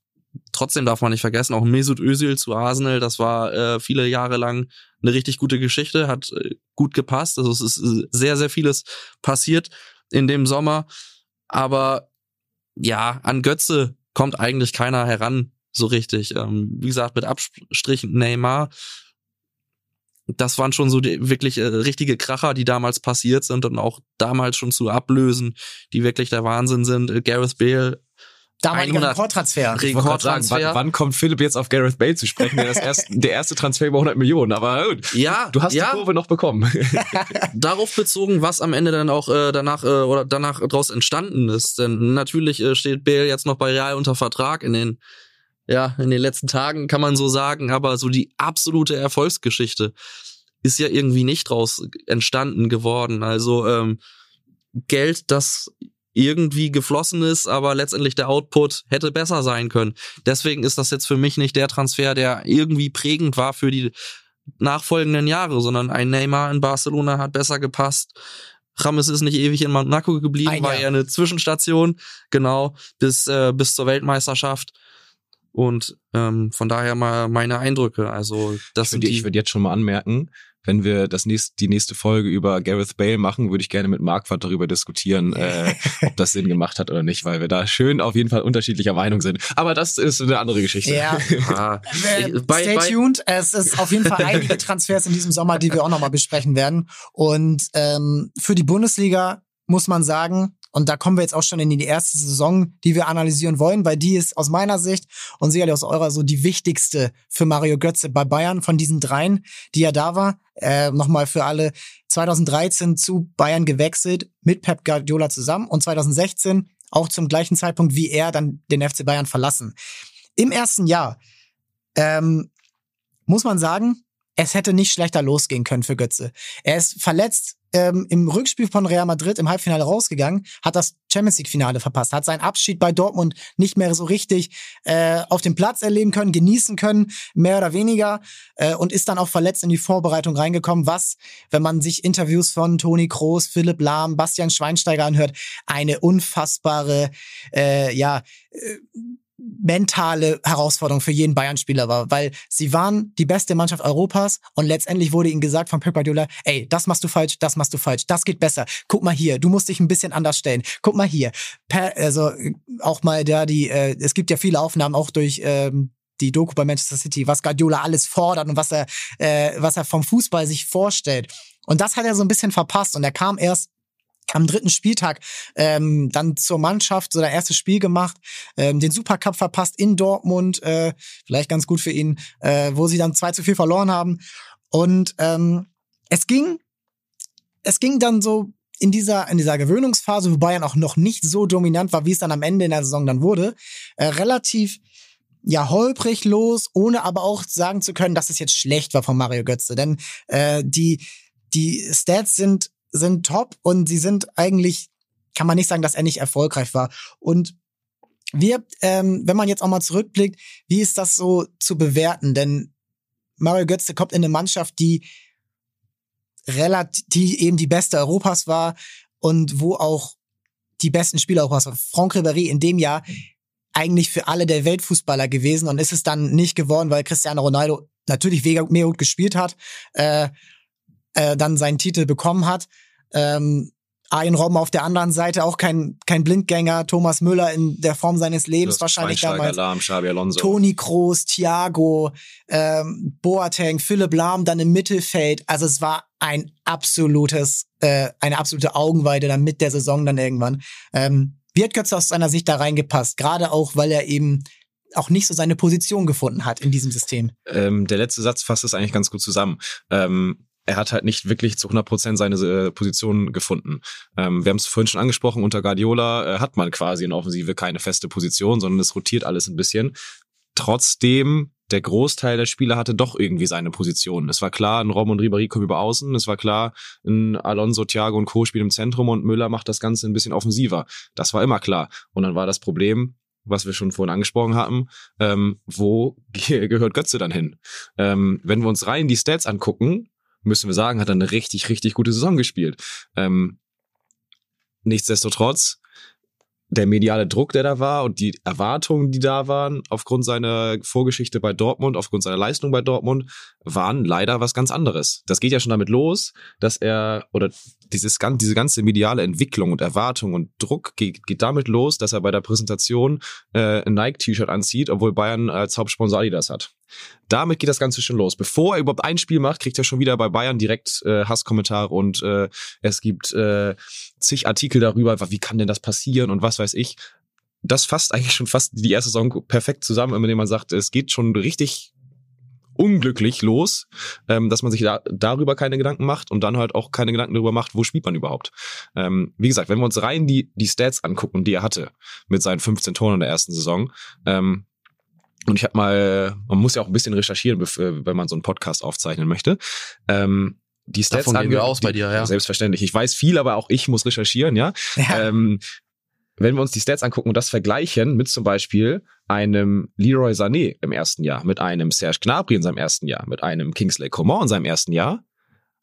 trotzdem darf man nicht vergessen, auch Mesut Özil zu Arsenal, das war äh, viele Jahre lang eine richtig gute Geschichte, hat äh, gut gepasst. Also es ist sehr, sehr vieles passiert in dem Sommer. Aber ja, an Götze kommt eigentlich keiner heran, so richtig. Ähm, wie gesagt, mit Abstrich Neymar. Das waren schon so die wirklich äh, richtige Kracher, die damals passiert sind und auch damals schon zu ablösen, die wirklich der Wahnsinn sind. Äh, Gareth Bale Damaliger Rekordtransfer. Rekordtransfer. Wann, wann, kommt Philipp jetzt auf Gareth Bale zu sprechen? Der, das erste, der erste Transfer über 100 Millionen. Aber gut, ja, du hast ja. die Kurve noch bekommen. Darauf bezogen, was am Ende dann auch äh, danach äh, oder danach daraus entstanden ist. Denn natürlich äh, steht Bale jetzt noch bei Real unter Vertrag in den ja in den letzten Tagen kann man so sagen. Aber so die absolute Erfolgsgeschichte ist ja irgendwie nicht draus entstanden geworden. Also ähm, Geld, das irgendwie geflossen ist, aber letztendlich der Output hätte besser sein können. Deswegen ist das jetzt für mich nicht der Transfer, der irgendwie prägend war für die nachfolgenden Jahre, sondern ein Neymar in Barcelona hat besser gepasst. Rames ist nicht ewig in Monaco geblieben, ein war ja eine Zwischenstation, genau, bis, äh, bis zur Weltmeisterschaft. Und ähm, von daher mal meine Eindrücke. Also das ich würde, ich würde jetzt schon mal anmerken, wenn wir das nächste, die nächste Folge über Gareth Bale machen, würde ich gerne mit Marquardt darüber diskutieren, äh, ob das Sinn gemacht hat oder nicht, weil wir da schön auf jeden Fall unterschiedlicher Meinung sind. Aber das ist eine andere Geschichte. Ja. ah, äh, stay tuned. Es ist auf jeden Fall einige Transfers in diesem Sommer, die wir auch nochmal besprechen werden. Und ähm, für die Bundesliga muss man sagen, und da kommen wir jetzt auch schon in die erste Saison, die wir analysieren wollen, weil die ist aus meiner Sicht und sicherlich aus eurer so die wichtigste für Mario Götze bei Bayern von diesen dreien, die ja da war. Äh, Nochmal für alle 2013 zu Bayern gewechselt mit Pep Guardiola zusammen und 2016 auch zum gleichen Zeitpunkt wie er dann den FC Bayern verlassen. Im ersten Jahr ähm, muss man sagen, es hätte nicht schlechter losgehen können für Götze. Er ist verletzt ähm, im Rückspiel von Real Madrid im Halbfinale rausgegangen, hat das Champions League-Finale verpasst, hat seinen Abschied bei Dortmund nicht mehr so richtig äh, auf dem Platz erleben können, genießen können, mehr oder weniger, äh, und ist dann auch verletzt in die Vorbereitung reingekommen, was, wenn man sich Interviews von Toni Kroos, Philipp Lahm, Bastian Schweinsteiger anhört, eine unfassbare, äh, ja, äh, mentale Herausforderung für jeden Bayern-Spieler war, weil sie waren die beste Mannschaft Europas und letztendlich wurde ihnen gesagt von Pep Guardiola, ey, das machst du falsch, das machst du falsch, das geht besser. Guck mal hier, du musst dich ein bisschen anders stellen. Guck mal hier. Per, also auch mal da die, äh, es gibt ja viele Aufnahmen auch durch ähm, die Doku bei Manchester City, was Guardiola alles fordert und was er, äh, was er vom Fußball sich vorstellt. Und das hat er so ein bisschen verpasst und er kam erst am dritten Spieltag ähm, dann zur Mannschaft so der erste Spiel gemacht, ähm, den Supercup verpasst in Dortmund, äh, vielleicht ganz gut für ihn, äh, wo sie dann zwei zu viel verloren haben. Und ähm, es ging, es ging dann so in dieser in dieser Gewöhnungsphase, wo Bayern auch noch nicht so dominant war, wie es dann am Ende in der Saison dann wurde, äh, relativ ja holprig los, ohne aber auch sagen zu können, dass es jetzt schlecht war von Mario Götze, denn äh, die die Stats sind sind top und sie sind eigentlich, kann man nicht sagen, dass er nicht erfolgreich war. Und wir, ähm, wenn man jetzt auch mal zurückblickt, wie ist das so zu bewerten? Denn Mario Götze kommt in eine Mannschaft, die relativ, die eben die beste Europas war und wo auch die besten Spieler Europas waren. Franck Ribéry in dem Jahr eigentlich für alle der Weltfußballer gewesen und ist es dann nicht geworden, weil Cristiano Ronaldo natürlich mega, gut gespielt hat. Äh, äh, dann seinen Titel bekommen hat. Ähm, Arjen Robben auf der anderen Seite auch kein, kein Blindgänger. Thomas Müller in der Form seines Lebens wahrscheinlich damals. Lahm, Xabi Alonso. Toni Kroos, Thiago, ähm, Boateng, Philipp Lahm dann im Mittelfeld. Also es war ein absolutes, äh, eine absolute Augenweide dann mit der Saison dann irgendwann. Ähm, wie hat Götze aus seiner Sicht da reingepasst? Gerade auch, weil er eben auch nicht so seine Position gefunden hat in diesem System. Ähm, der letzte Satz fasst es eigentlich ganz gut zusammen. Ähm, er hat halt nicht wirklich zu 100 Prozent seine äh, Position gefunden. Ähm, wir haben es vorhin schon angesprochen, unter Guardiola äh, hat man quasi in Offensive keine feste Position, sondern es rotiert alles ein bisschen. Trotzdem, der Großteil der Spieler hatte doch irgendwie seine Position. Es war klar, ein Rom und Ribéry kommen über außen. Es war klar, ein Alonso, Thiago und Co. spielen im Zentrum und Müller macht das Ganze ein bisschen offensiver. Das war immer klar. Und dann war das Problem, was wir schon vorhin angesprochen hatten, ähm, wo gehört Götze dann hin? Ähm, wenn wir uns rein die Stats angucken, müssen wir sagen, hat er eine richtig, richtig gute Saison gespielt. Ähm, nichtsdestotrotz, der mediale Druck, der da war und die Erwartungen, die da waren, aufgrund seiner Vorgeschichte bei Dortmund, aufgrund seiner Leistung bei Dortmund, waren leider was ganz anderes. Das geht ja schon damit los, dass er, oder dieses, diese ganze mediale Entwicklung und Erwartung und Druck geht, geht damit los, dass er bei der Präsentation äh, ein Nike-T-Shirt anzieht, obwohl Bayern als Hauptsponsor Adidas hat. Damit geht das Ganze schon los. Bevor er überhaupt ein Spiel macht, kriegt er schon wieder bei Bayern direkt äh, Hasskommentare und äh, es gibt äh, zig Artikel darüber, wie kann denn das passieren und was weiß ich. Das fasst eigentlich schon fast die erste Saison perfekt zusammen, indem man sagt, es geht schon richtig unglücklich los, ähm, dass man sich da, darüber keine Gedanken macht und dann halt auch keine Gedanken darüber macht, wo spielt man überhaupt. Ähm, wie gesagt, wenn wir uns rein die, die Stats angucken, die er hatte mit seinen 15 Toren in der ersten Saison, ähm, und ich habe mal, man muss ja auch ein bisschen recherchieren, wenn man so einen Podcast aufzeichnen möchte. Ähm, die Stats Davon gehen wir aus bei dir, ja. Selbstverständlich. Ich weiß viel, aber auch ich muss recherchieren, ja. ja. Ähm, wenn wir uns die Stats angucken und das vergleichen mit zum Beispiel einem Leroy Sané im ersten Jahr, mit einem Serge Gnabry in seinem ersten Jahr, mit einem Kingsley Coman in seinem ersten Jahr,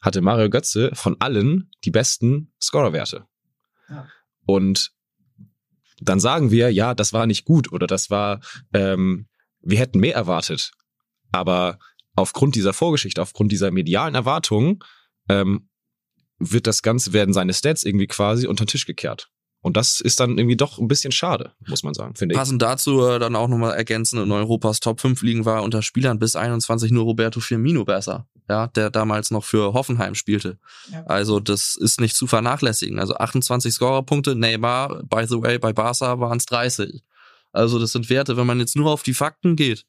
hatte Mario Götze von allen die besten Scorerwerte. Ja. Und dann sagen wir, ja, das war nicht gut oder das war, ähm, wir hätten mehr erwartet. Aber aufgrund dieser Vorgeschichte, aufgrund dieser medialen Erwartungen, ähm, wird das Ganze, werden seine Stats irgendwie quasi unter den Tisch gekehrt. Und das ist dann irgendwie doch ein bisschen schade, muss man sagen, finde ich. Passend dazu äh, dann auch nochmal ergänzen, in Europas Top 5 liegen war unter Spielern bis 21 nur Roberto Firmino besser, ja, der damals noch für Hoffenheim spielte. Ja. Also das ist nicht zu vernachlässigen. Also 28 Scorerpunkte, Neymar, by the way, bei Barca waren es 30. Also das sind Werte, wenn man jetzt nur auf die Fakten geht,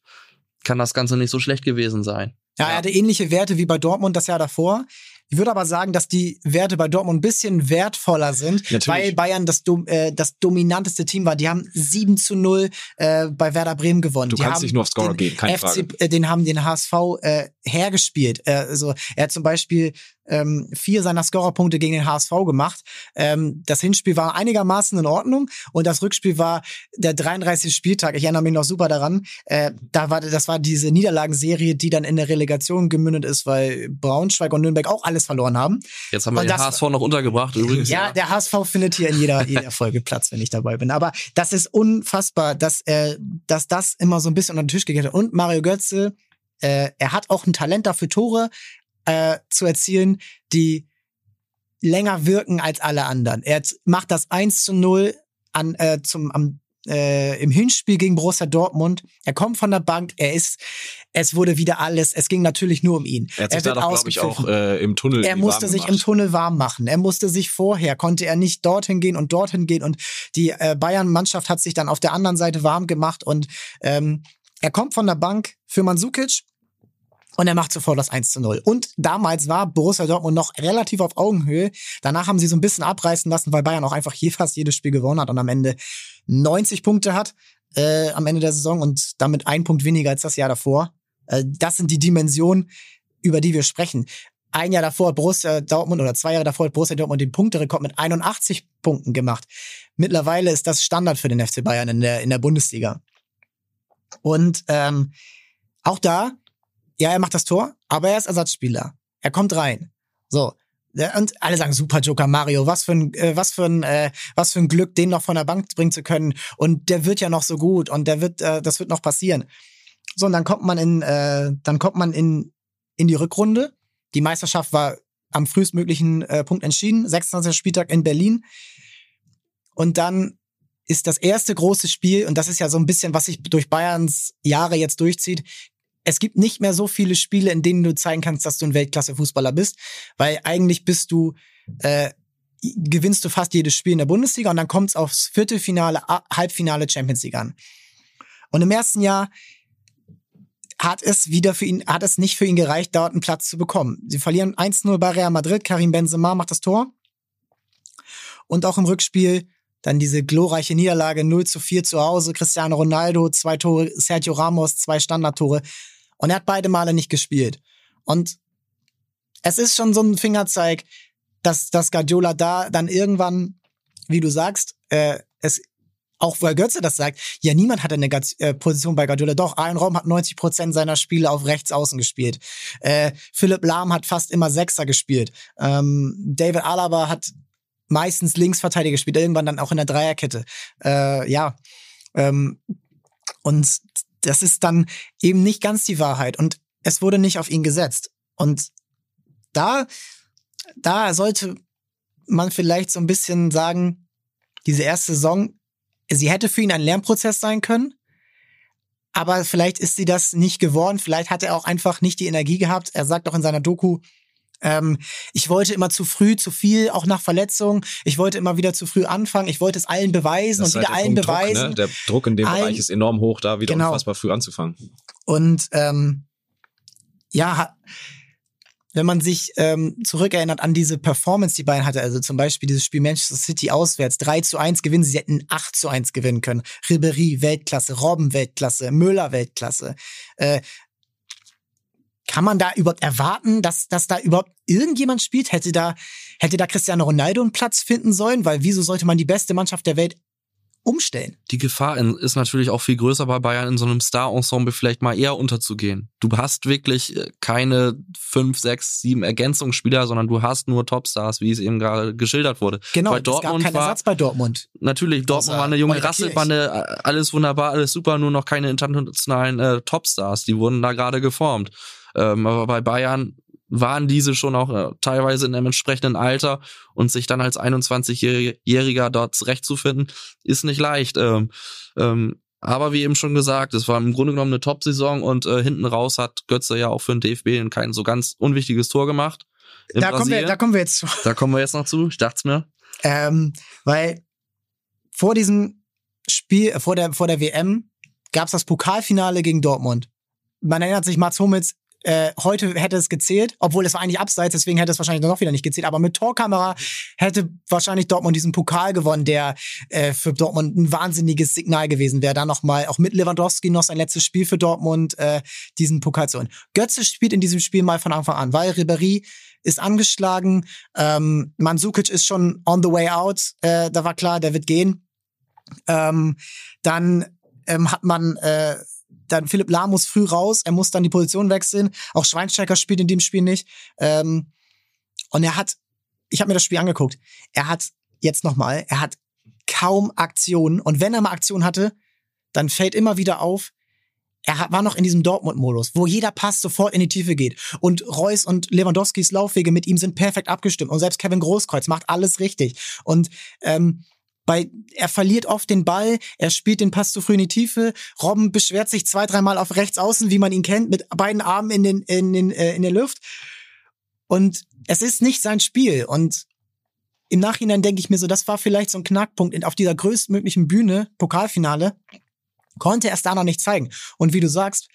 kann das Ganze nicht so schlecht gewesen sein. Ja, er hatte ähnliche Werte wie bei Dortmund das Jahr davor. Ich würde aber sagen, dass die Werte bei Dortmund ein bisschen wertvoller sind, Natürlich. weil Bayern das, äh, das dominanteste Team war. Die haben 7 zu 0 äh, bei Werder Bremen gewonnen. Du die kannst nicht nur auf Scorer gehen, keine FC, Frage. Äh, den haben den HSV äh, hergespielt. Äh, also er hat zum Beispiel ähm, vier seiner Scorerpunkte gegen den HSV gemacht. Ähm, das Hinspiel war einigermaßen in Ordnung und das Rückspiel war der 33. Spieltag. Ich erinnere mich noch super daran. Äh, da war, das war diese Niederlagenserie, die dann in der Relegation gemündet ist, weil Braunschweig und Nürnberg auch alles verloren haben. Jetzt haben wir Und den das- HSV noch untergebracht übrigens. Ja, der HSV findet hier in jeder, jeder Folge Platz, wenn ich dabei bin. Aber das ist unfassbar, dass, äh, dass das immer so ein bisschen unter den Tisch gekehrt hat. Und Mario Götze, äh, er hat auch ein Talent dafür, Tore äh, zu erzielen, die länger wirken als alle anderen. Er macht das 1 zu 0 an, äh, zum, am, äh, im Hinspiel gegen Borussia Dortmund. Er kommt von der Bank, er ist, es wurde wieder alles, es ging natürlich nur um ihn. Er hat sich wird da doch, glaube ich, auch äh, im Tunnel Er musste warm sich im gemacht. Tunnel warm machen. Er musste sich vorher, konnte er nicht dorthin gehen und dorthin gehen. Und die äh, Bayern-Mannschaft hat sich dann auf der anderen Seite warm gemacht. Und ähm, er kommt von der Bank für Mandzukic und er macht sofort das 1 zu 0. Und damals war Borussia Dortmund noch relativ auf Augenhöhe. Danach haben sie so ein bisschen abreißen lassen, weil Bayern auch einfach je fast jedes Spiel gewonnen hat und am Ende 90 Punkte hat äh, am Ende der Saison und damit ein Punkt weniger als das Jahr davor. Äh, das sind die Dimensionen, über die wir sprechen. Ein Jahr davor hat Borussia Dortmund oder zwei Jahre davor hat Borussia Dortmund den Punkterekord mit 81 Punkten gemacht. Mittlerweile ist das Standard für den FC Bayern in der, in der Bundesliga. Und ähm, auch da, ja, er macht das Tor, aber er ist Ersatzspieler. Er kommt rein. So. Und alle sagen, super Joker Mario, was für ein, äh, was für ein, äh, was für ein Glück, den noch von der Bank bringen zu können. Und der wird ja noch so gut und der wird, äh, das wird noch passieren. So, und dann kommt man in, dann kommt man in, in die Rückrunde. Die Meisterschaft war am frühestmöglichen Punkt entschieden, 26. Spieltag in Berlin. Und dann ist das erste große Spiel, und das ist ja so ein bisschen, was sich durch Bayerns Jahre jetzt durchzieht. Es gibt nicht mehr so viele Spiele, in denen du zeigen kannst, dass du ein Weltklasse-Fußballer bist, weil eigentlich bist du, äh, gewinnst du fast jedes Spiel in der Bundesliga und dann kommt es aufs Viertelfinale, Halbfinale Champions League an. Und im ersten Jahr hat es wieder für ihn, hat es nicht für ihn gereicht, dort einen Platz zu bekommen. Sie verlieren 1-0 bei Real Madrid, Karim Benzema macht das Tor. Und auch im Rückspiel dann diese glorreiche Niederlage 0 zu 4 zu Hause, Cristiano Ronaldo, zwei Tore, Sergio Ramos, zwei Standardtore. Und er hat beide Male nicht gespielt. Und es ist schon so ein Fingerzeig, dass, dass Guardiola da dann irgendwann, wie du sagst, äh, es auch weil Götze das sagt, ja, niemand hatte eine äh, Position bei Guardiola. Doch, Aaron Raum hat 90 Prozent seiner Spiele auf rechts außen gespielt. Äh, Philipp Lahm hat fast immer Sechser gespielt. Ähm, David Alaba hat meistens Linksverteidiger gespielt, irgendwann dann auch in der Dreierkette. Äh, ja. Ähm, und das ist dann eben nicht ganz die Wahrheit. Und es wurde nicht auf ihn gesetzt. Und da, da sollte man vielleicht so ein bisschen sagen, diese erste Saison, sie hätte für ihn ein Lernprozess sein können. Aber vielleicht ist sie das nicht geworden. Vielleicht hat er auch einfach nicht die Energie gehabt. Er sagt auch in seiner Doku, ähm, ich wollte immer zu früh, zu viel, auch nach Verletzung. Ich wollte immer wieder zu früh anfangen. Ich wollte es allen beweisen Das und wieder allen Punkt beweisen. Druck, ne? Der Druck in dem Allen- Bereich ist enorm hoch, da wieder Genau. unfassbar früh anzufangen. Und ähm, ja, wenn man sich ähm, zurückerinnert an diese Performance, die Bayern hatte, also zum Beispiel dieses Spiel Manchester City auswärts, 3 zu 1 gewinnen, sie hätten 8 zu 1 gewinnen können. Ribéry, Weltklasse, Robben, Weltklasse, Müller, Weltklasse. Äh, kann man da überhaupt erwarten, dass, dass da überhaupt irgendjemand spielt? Hätte da, hätte da Cristiano Ronaldo einen Platz finden sollen? Weil wieso sollte man die beste Mannschaft der Welt umstellen? Die Gefahr ist natürlich auch viel größer bei Bayern in so einem Star-Ensemble vielleicht mal eher unterzugehen. Du hast wirklich äh, keine fünf, sechs, sieben Ergänzungsspieler, sondern du hast nur Topstars, wie es eben gerade geschildert wurde. Genau, bei es gab Dortmund keinen Ersatz bei Dortmund. Natürlich, Dortmund war eine junge Rasselbande, alles wunderbar, alles super, nur noch keine internationalen äh, Topstars, die wurden da gerade geformt. Ähm, aber bei Bayern waren diese schon auch äh, teilweise in einem entsprechenden Alter und sich dann als 21-Jähriger dort zurechtzufinden, ist nicht leicht. Ähm, ähm, aber wie eben schon gesagt, es war im Grunde genommen eine Top-Saison und äh, hinten raus hat Götze ja auch für den DFB kein so ganz unwichtiges Tor gemacht. Da kommen, wir, da kommen wir jetzt zu. da kommen wir jetzt noch zu, ich dachte mir. Ähm, weil vor diesem Spiel, vor der, vor der WM, gab es das Pokalfinale gegen Dortmund. Man erinnert sich, Mats Hummels äh, heute hätte es gezählt, obwohl es war eigentlich abseits, deswegen hätte es wahrscheinlich noch wieder nicht gezählt. Aber mit Torkamera hätte wahrscheinlich Dortmund diesen Pokal gewonnen, der äh, für Dortmund ein wahnsinniges Signal gewesen wäre. Da nochmal, auch mit Lewandowski noch sein letztes Spiel für Dortmund, äh, diesen Pokal zu holen. Götze spielt in diesem Spiel mal von Anfang an, weil Ribéry ist angeschlagen. Ähm, Mandzukic ist schon on the way out. Äh, da war klar, der wird gehen. Ähm, dann ähm, hat man äh, dann Philipp Lahm muss früh raus, er muss dann die Position wechseln. Auch Schweinsteiger spielt in dem Spiel nicht. Ähm, und er hat, ich habe mir das Spiel angeguckt, er hat jetzt nochmal, er hat kaum Aktionen. Und wenn er mal Aktionen hatte, dann fällt immer wieder auf, er war noch in diesem Dortmund-Modus, wo jeder Pass sofort in die Tiefe geht. Und Reus und Lewandowskis Laufwege mit ihm sind perfekt abgestimmt. Und selbst Kevin Großkreuz macht alles richtig. Und ähm, bei, er verliert oft den Ball, er spielt den Pass zu früh in die Tiefe. Robben beschwert sich zwei, dreimal auf rechts außen, wie man ihn kennt, mit beiden Armen in, den, in, den, äh, in der Luft. Und es ist nicht sein Spiel. Und im Nachhinein denke ich mir so, das war vielleicht so ein Knackpunkt auf dieser größtmöglichen Bühne, Pokalfinale, konnte er es da noch nicht zeigen. Und wie du sagst,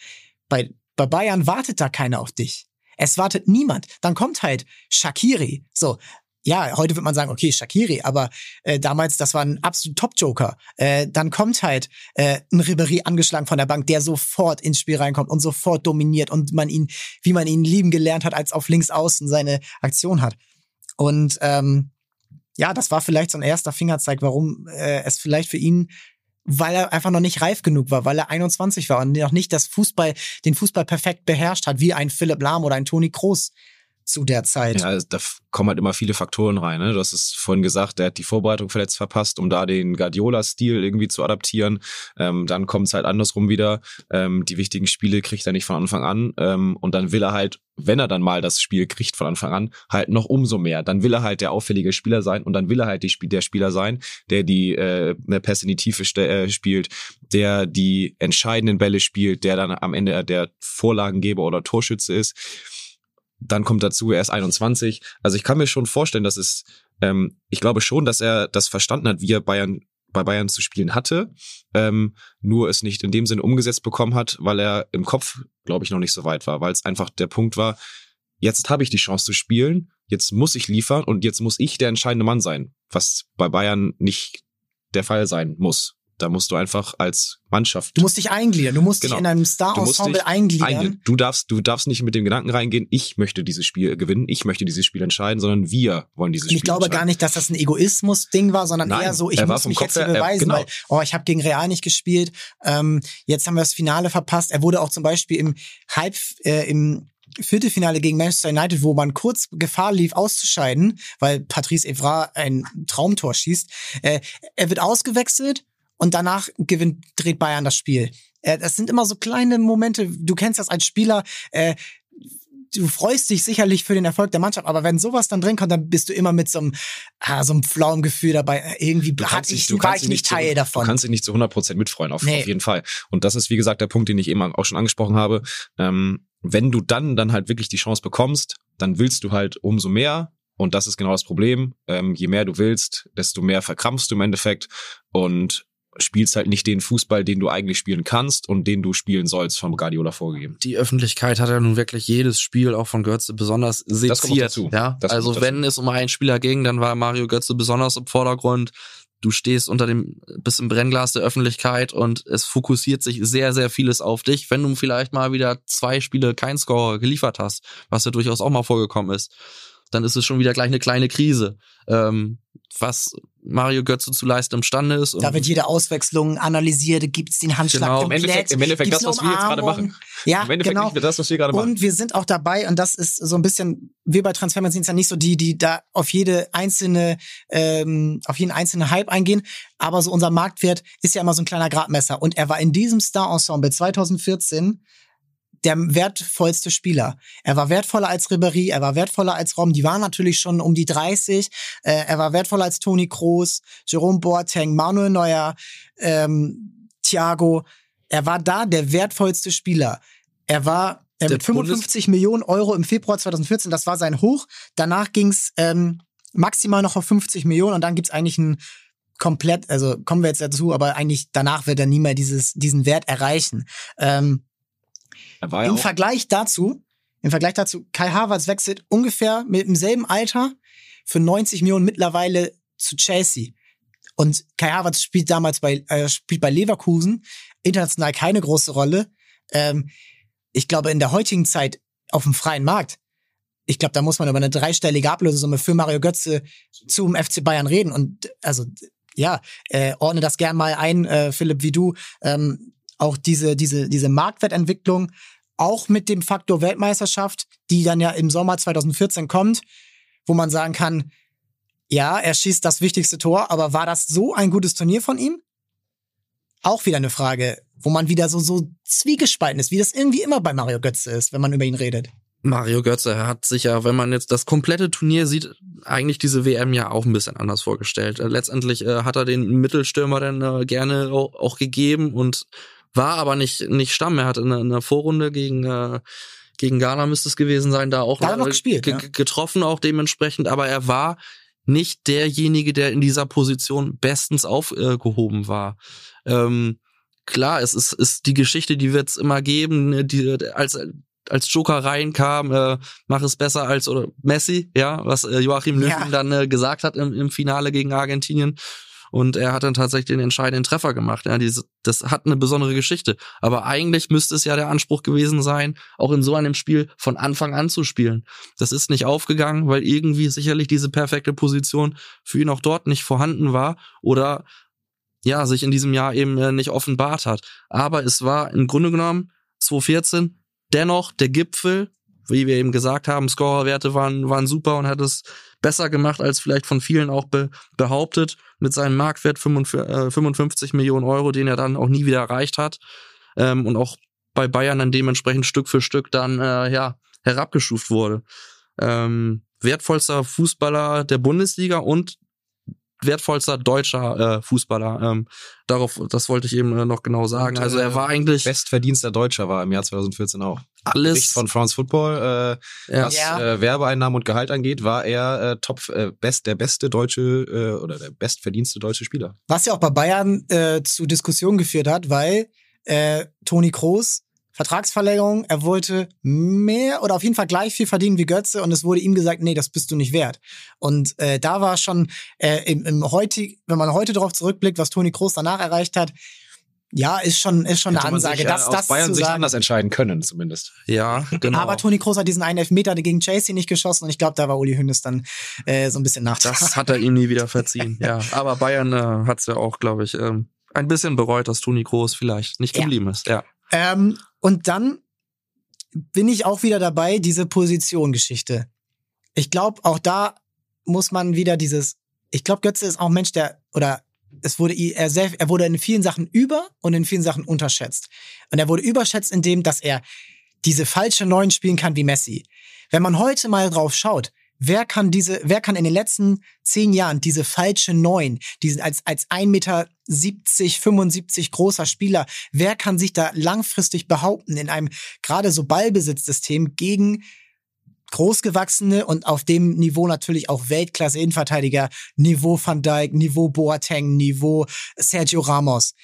bei, bei Bayern wartet da keiner auf dich. Es wartet niemand. Dann kommt halt Shakiri. So, ja, heute wird man sagen, okay, Shakiri, aber äh, damals, das war ein absolut Top-Joker. Äh, dann kommt halt äh, ein Ribery angeschlagen von der Bank, der sofort ins Spiel reinkommt und sofort dominiert und man ihn, wie man ihn lieben gelernt hat, als auf links außen seine Aktion hat. Und ähm, ja, das war vielleicht so ein erster Fingerzeig, warum äh, es vielleicht für ihn weil er einfach noch nicht reif genug war, weil er 21 war und noch nicht das Fußball, den Fußball perfekt beherrscht hat, wie ein Philipp Lahm oder ein Toni Kroos zu der Zeit. Ja, da kommen halt immer viele Faktoren rein. Ne? Du hast es vorhin gesagt, der hat die Vorbereitung verletzt verpasst, um da den Guardiola-Stil irgendwie zu adaptieren. Ähm, dann kommt es halt andersrum wieder. Ähm, die wichtigen Spiele kriegt er nicht von Anfang an. Ähm, und dann will er halt, wenn er dann mal das Spiel kriegt von Anfang an, halt noch umso mehr. Dann will er halt der auffällige Spieler sein und dann will er halt die, der Spieler sein, der die äh, Pässe in die Tiefe äh, spielt, der die entscheidenden Bälle spielt, der dann am Ende der Vorlagengeber oder Torschütze ist dann kommt dazu, er ist 21. Also ich kann mir schon vorstellen, dass es, ähm, ich glaube schon, dass er das verstanden hat, wie er Bayern bei Bayern zu spielen hatte, ähm, nur es nicht in dem Sinne umgesetzt bekommen hat, weil er im Kopf, glaube ich, noch nicht so weit war, weil es einfach der Punkt war, jetzt habe ich die Chance zu spielen, jetzt muss ich liefern und jetzt muss ich der entscheidende Mann sein, was bei Bayern nicht der Fall sein muss. Da musst du einfach als Mannschaft. Du musst dich eingliedern. Du musst genau. dich in einem Star-Ensemble eingliedern. eingliedern. Du darfst, du darfst nicht mit dem Gedanken reingehen, ich möchte dieses Spiel gewinnen, ich möchte dieses Spiel entscheiden, sondern wir wollen dieses Spiel Ich glaube gar nicht, dass das ein Egoismus-Ding war, sondern Nein, eher so, ich muss mich Kopf jetzt hier beweisen, genau. weil, oh, ich habe gegen Real nicht gespielt, ähm, jetzt haben wir das Finale verpasst. Er wurde auch zum Beispiel im Halb, äh, im Viertelfinale gegen Manchester United, wo man kurz Gefahr lief, auszuscheiden, weil Patrice Evra ein Traumtor schießt. Äh, er wird ausgewechselt und danach gewinnt, dreht Bayern das Spiel. Äh, das sind immer so kleine Momente, du kennst das als Spieler, äh, du freust dich sicherlich für den Erfolg der Mannschaft, aber wenn sowas dann drin kommt, dann bist du immer mit so einem, ah, so einem flauen Gefühl dabei. Äh, irgendwie kannst ich, du war ich nicht Teil zu, davon. Du kannst dich nicht zu 100% mitfreuen, auf, nee. auf jeden Fall. Und das ist, wie gesagt, der Punkt, den ich eben auch schon angesprochen habe. Ähm, wenn du dann, dann halt wirklich die Chance bekommst, dann willst du halt umso mehr. Und das ist genau das Problem. Ähm, je mehr du willst, desto mehr verkrampfst du im Endeffekt. Und spielst halt nicht den Fußball, den du eigentlich spielen kannst und den du spielen sollst, von Guardiola vorgegeben. Die Öffentlichkeit hat ja nun wirklich jedes Spiel auch von Götze besonders seziert. Ja, das also wenn es um einen Spieler ging, dann war Mario Götze besonders im Vordergrund. Du stehst unter dem, bis im Brennglas der Öffentlichkeit und es fokussiert sich sehr, sehr vieles auf dich. Wenn du vielleicht mal wieder zwei Spiele kein Score geliefert hast, was ja durchaus auch mal vorgekommen ist, dann ist es schon wieder gleich eine kleine Krise. Ähm, was Mario Götze zu leisten imstande ist. da wird jede Auswechslung analysiert, gibt's den Handschlag genau. komplett. Im Endeffekt, im Endeffekt das, was wir jetzt gerade machen. Ja, Im Endeffekt genau. das, was wir gerade machen. Und wir sind auch dabei, und das ist so ein bisschen, wir bei Transfermarkt sind ja nicht so die, die da auf jede einzelne, ähm, auf jeden einzelnen Hype eingehen, aber so unser Marktwert ist ja immer so ein kleiner Gradmesser. Und er war in diesem Star-Ensemble 2014 der wertvollste Spieler. Er war wertvoller als Ribéry, er war wertvoller als Rom. Die waren natürlich schon um die 30. Äh, er war wertvoller als Toni Kroos, Jerome Boateng, Manuel Neuer, ähm, Thiago. Er war da der wertvollste Spieler. Er war äh, mit 55 Millionen Euro im Februar 2014, das war sein Hoch. Danach ging's ähm, maximal noch auf 50 Millionen und dann gibt's eigentlich ein komplett, also kommen wir jetzt dazu, aber eigentlich danach wird er nie mehr dieses, diesen Wert erreichen. Ähm, ja Im Vergleich dazu im Vergleich dazu, Kai Havertz wechselt ungefähr mit demselben Alter für 90 Millionen mittlerweile zu Chelsea. Und Kai Havertz spielt damals bei, äh, spielt bei Leverkusen, international keine große Rolle. Ähm, ich glaube, in der heutigen Zeit auf dem freien Markt, ich glaube, da muss man über eine dreistellige Ablösesumme für Mario Götze zum FC Bayern reden. Und also, ja, äh, ordne das gern mal ein, äh, Philipp, wie du. Ähm, auch diese, diese, diese Marktwertentwicklung, auch mit dem Faktor Weltmeisterschaft, die dann ja im Sommer 2014 kommt, wo man sagen kann, ja, er schießt das wichtigste Tor, aber war das so ein gutes Turnier von ihm? Auch wieder eine Frage, wo man wieder so, so zwiegespalten ist, wie das irgendwie immer bei Mario Götze ist, wenn man über ihn redet. Mario Götze hat sich ja, wenn man jetzt das komplette Turnier sieht, eigentlich diese WM ja auch ein bisschen anders vorgestellt. Letztendlich äh, hat er den Mittelstürmer dann äh, gerne auch, auch, gegeben und war aber nicht, nicht Stamm. Er hat in einer Vorrunde gegen, äh, gegen Ghana müsste es gewesen sein, da auch da noch gespielt, ja. getroffen, auch dementsprechend, aber er war nicht derjenige, der in dieser Position bestens aufgehoben war. Ähm, klar, es ist, ist die Geschichte, die wird es immer geben, ne, die als als Joker reinkam, äh, mach es besser als oder Messi, ja, was äh, Joachim Löw ja. dann äh, gesagt hat im, im Finale gegen Argentinien. Und er hat dann tatsächlich den entscheidenden Treffer gemacht. Ja, diese, das hat eine besondere Geschichte. Aber eigentlich müsste es ja der Anspruch gewesen sein, auch in so einem Spiel von Anfang an zu spielen. Das ist nicht aufgegangen, weil irgendwie sicherlich diese perfekte Position für ihn auch dort nicht vorhanden war oder ja, sich in diesem Jahr eben äh, nicht offenbart hat. Aber es war im Grunde genommen 2014 dennoch der Gipfel, wie wir eben gesagt haben, Scorerwerte waren, waren super und hat es besser gemacht als vielleicht von vielen auch be behauptet, mit seinem Marktwert 55 äh, Millionen Euro, den er dann auch nie wieder erreicht hat. Ähm, und auch bei Bayern dann dementsprechend Stück für Stück dann äh, ja herabgestuft wurde. Ähm, wertvollster Fußballer der Bundesliga und wertvollster deutscher äh, Fußballer. Ähm, darauf, das wollte ich eben äh, noch genau sagen. Und, also er war eigentlich bestverdienster Deutscher war im Jahr 2014 auch. Alles Bericht von France Football, äh, ja. was ja. äh, Werbeeinnahmen und Gehalt angeht, war er äh, top äh, best der beste deutsche äh, oder der bestverdienste deutsche Spieler. Was ja auch bei Bayern äh, zu Diskussionen geführt hat, weil äh, Toni Kroos Vertragsverlängerung, er wollte mehr oder auf jeden Fall gleich viel verdienen wie Götze und es wurde ihm gesagt, nee, das bist du nicht wert. Und äh, da war schon äh, im, im heutig, wenn man heute darauf zurückblickt, was Toni Kroos danach erreicht hat, ja, ist schon, ist schon Hätte eine Ansage. Sich, das, äh, das Bayern zu sich sagen. anders entscheiden können, zumindest. Ja, genau. Aber Toni Kroos hat diesen einen Elfmeter gegen Chelsea nicht geschossen und ich glaube, da war Uli Hünnes dann äh, so ein bisschen nach. Das hat er ihm nie wieder verziehen, ja. Aber Bayern äh, hat es ja auch, glaube ich, ähm, ein bisschen bereut, dass Toni Kroos vielleicht nicht geblieben ja. ist, ja. Ähm, und dann bin ich auch wieder dabei, diese Position-Geschichte. Ich glaube, auch da muss man wieder dieses, ich glaube, Götze ist auch ein Mensch, der, oder es wurde er, sehr, er wurde in vielen Sachen über und in vielen Sachen unterschätzt. Und er wurde überschätzt in dem, dass er diese falsche Neun spielen kann wie Messi. Wenn man heute mal drauf schaut, wer kann diese, wer kann in den letzten zehn Jahren diese falsche Neun, diesen als, als 1,70 Meter 75 großer Spieler, wer kann sich da langfristig behaupten in einem gerade so Ballbesitzsystem gegen großgewachsene und auf dem Niveau natürlich auch Weltklasse Innenverteidiger, Niveau Van Dijk, Niveau Boateng, Niveau Sergio Ramos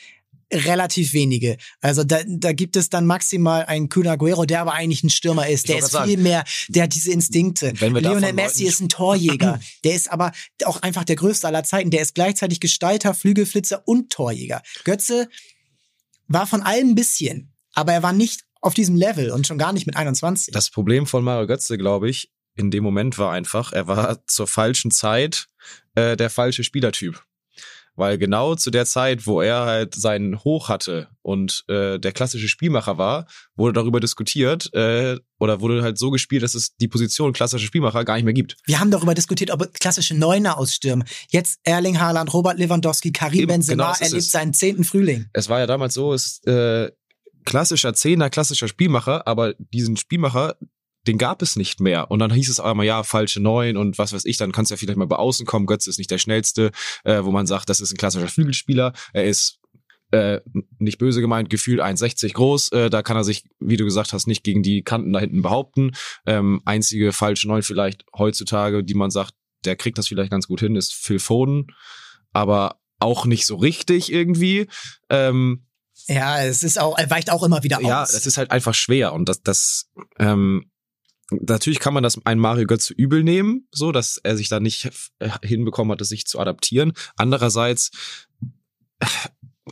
relativ wenige. Also da, da gibt es dann maximal einen Kun Aguero, der aber eigentlich ein Stürmer ist. Der ist viel mehr, der hat diese Instinkte. Lionel Messi ist ein Torjäger. der ist aber auch einfach der größte aller Zeiten. Der ist gleichzeitig Gestalter, Flügelflitzer und Torjäger. Götze war von allem ein bisschen, aber er war nicht auf diesem Level und schon gar nicht mit 21. Das Problem von Mario Götze, glaube ich, in dem Moment war einfach, er war zur falschen Zeit äh, der falsche Spielertyp. Weil genau zu der Zeit, wo er halt seinen Hoch hatte und äh, der klassische Spielmacher war, wurde darüber diskutiert äh, oder wurde halt so gespielt, dass es die Position klassischer Spielmacher gar nicht mehr gibt. Wir haben darüber diskutiert, ob klassische Neuner ausstürmen. Jetzt Erling Haaland, Robert Lewandowski, Karim Eben, Benzema genau, erlebt seinen zehnten Frühling. Es war ja damals so, es äh, klassischer Zehner, klassischer Spielmacher, aber diesen Spielmacher, den gab es nicht mehr. Und dann hieß es einmal, ja, falsche Neun und was weiß ich, dann kannst du ja vielleicht mal bei außen kommen. Götze ist nicht der schnellste, äh, wo man sagt, das ist ein klassischer Flügelspieler. Er ist äh, nicht böse gemeint, gefühlt 1,60 groß. Äh, da kann er sich, wie du gesagt hast, nicht gegen die Kanten da hinten behaupten. Ähm, einzige falsche Neun vielleicht heutzutage, die man sagt, der kriegt das vielleicht ganz gut hin, ist Phil Foden. Aber auch nicht so richtig irgendwie. Ähm, ja, es ist auch, er weicht auch immer wieder aus. Ja, es ist halt einfach schwer und das, das, ähm, natürlich kann man das ein Mario Götze übel nehmen, so dass er sich da nicht äh, hinbekommen hat, sich zu adaptieren. Andererseits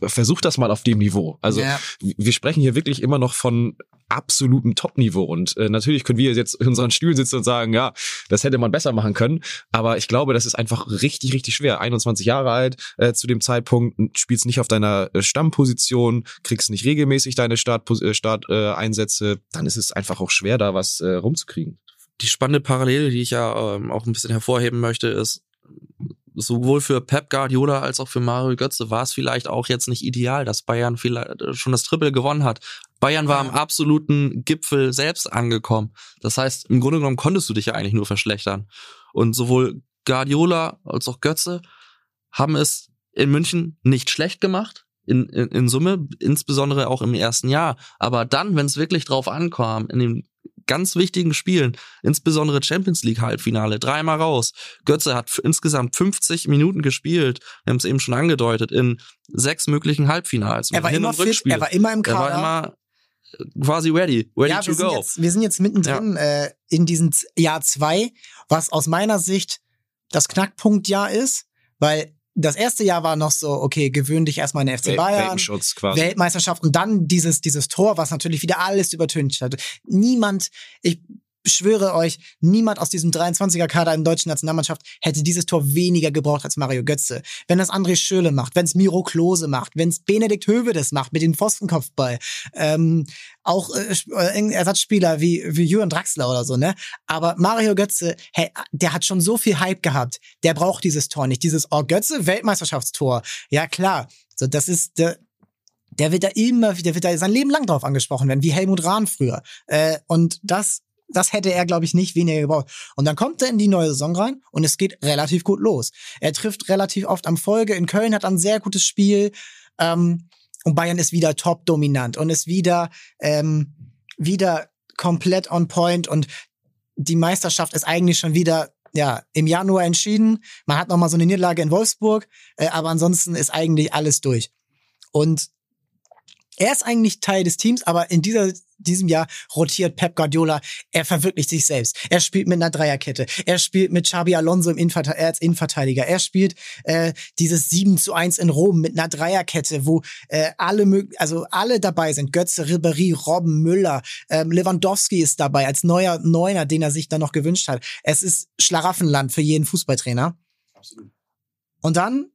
versucht das mal auf dem Niveau. Also Ja. wir sprechen hier wirklich immer noch von absolutem Top-Niveau und äh, natürlich können wir jetzt in unseren Stühlen sitzen und sagen, ja, das hätte man besser machen können, aber ich glaube, das ist einfach richtig, richtig schwer. 21 Jahre alt äh, zu dem Zeitpunkt, spielst nicht auf deiner äh, Stammposition, kriegst nicht regelmäßig deine Starteinsätze, äh, Start, äh, Einsätze, dann ist es einfach auch schwer, da was äh, rumzukriegen. die spannende Parallele, die ich ja ähm, auch ein bisschen hervorheben möchte, ist, sowohl für Pep Guardiola als auch für Mario Götze war es vielleicht auch jetzt nicht ideal, dass Bayern vielleicht äh, schon das Triple gewonnen hat. Bayern war am absoluten Gipfel selbst angekommen. Das heißt, im Grunde genommen konntest du dich ja eigentlich nur verschlechtern. Und sowohl Guardiola als auch Götze haben es in München nicht schlecht gemacht. In, in, in Summe, insbesondere auch im ersten Jahr. Aber dann, wenn es wirklich drauf ankam, in den ganz wichtigen Spielen, insbesondere Champions League Halbfinale, dreimal raus. Götze hat insgesamt 50 Minuten gespielt. Wir haben es eben schon angedeutet, in sechs möglichen Halbfinals. Er war Hin- immer fit, er war immer im Er war Kader. immer äh, quasi ready, ready ja, to wir sind, go. jetzt, wir sind jetzt mittendrin äh, in diesem Jahr zwei, was aus meiner Sicht das Knackpunktjahr ist, weil das erste Jahr war noch so, okay, gewöhn dich erstmal in den FC Wel- Bayern. Welpenschutz quasi. Weltmeisterschaft und dann dieses, dieses Tor, was natürlich wieder alles übertönt hat. Niemand, ich schwöre euch, niemand aus diesem 23er-Kader in der deutschen Nationalmannschaft hätte dieses Tor weniger gebraucht als Mario Götze. Wenn das André Schöle macht, wenn es Miro Klose macht, wenn es Benedikt Hövedes macht mit dem Pfostenkopfball, ähm, auch äh, äh, Ersatzspieler wie, wie Jürgen Draxler oder so, ne? Aber Mario Götze, hey, der hat schon so viel Hype gehabt. Der braucht dieses Tor nicht. Dieses Oh Götze Weltmeisterschaftstor. Ja, klar. So, das ist der, der wird da immer, der wird da sein Leben lang drauf angesprochen werden, wie Helmut Rahn früher. Äh, und das, das hätte er, glaube ich, nicht weniger gebraucht. Und dann kommt er in die neue Saison rein und es geht relativ gut los. Er trifft relativ oft am Folge. In Köln hat er ein sehr gutes Spiel. Ähm, und Bayern ist wieder top dominant und ist wieder, ähm, wieder komplett on point und die Meisterschaft ist eigentlich schon wieder ja, im Januar entschieden. Man hat noch mal so eine Niederlage in Wolfsburg, äh, aber ansonsten ist eigentlich alles durch. Und er ist eigentlich Teil des Teams, aber in dieser, diesem Jahr rotiert Pep Guardiola. Er verwirklicht sich selbst. Er spielt mit einer Dreierkette. Er spielt mit Xabi Alonso im Innenverte er als Innenverteidiger. Er spielt äh, dieses 7 zu 1 in Rom mit einer Dreierkette, wo äh, alle also alle dabei sind. Götze, Ribéry, Robben, Müller, ähm, Lewandowski ist dabei als neuer Neuner, den er sich dann noch gewünscht hat. Es ist Schlaraffenland für jeden Fußballtrainer. Und dann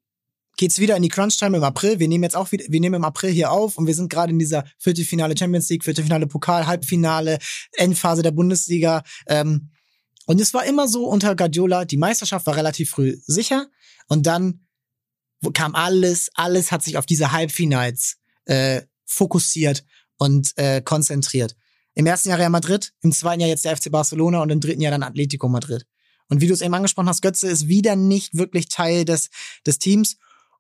geht's wieder in die Crunch-Time im April. Wir nehmen jetzt auch wieder, wir nehmen im April hier auf und wir sind gerade in dieser Viertelfinale Champions League, Viertelfinale Pokal, Halbfinale, Endphase der Bundesliga. Ähm, und es war immer so unter Guardiola, die Meisterschaft war relativ früh sicher und dann kam alles, alles hat sich auf diese Halbfinals äh, fokussiert und äh, konzentriert. Im ersten Jahr Real Madrid, im zweiten Jahr jetzt der FC Barcelona und im dritten Jahr dann Atletico Madrid. Und wie du es eben angesprochen hast, Götze ist wieder nicht wirklich Teil des, des Teams.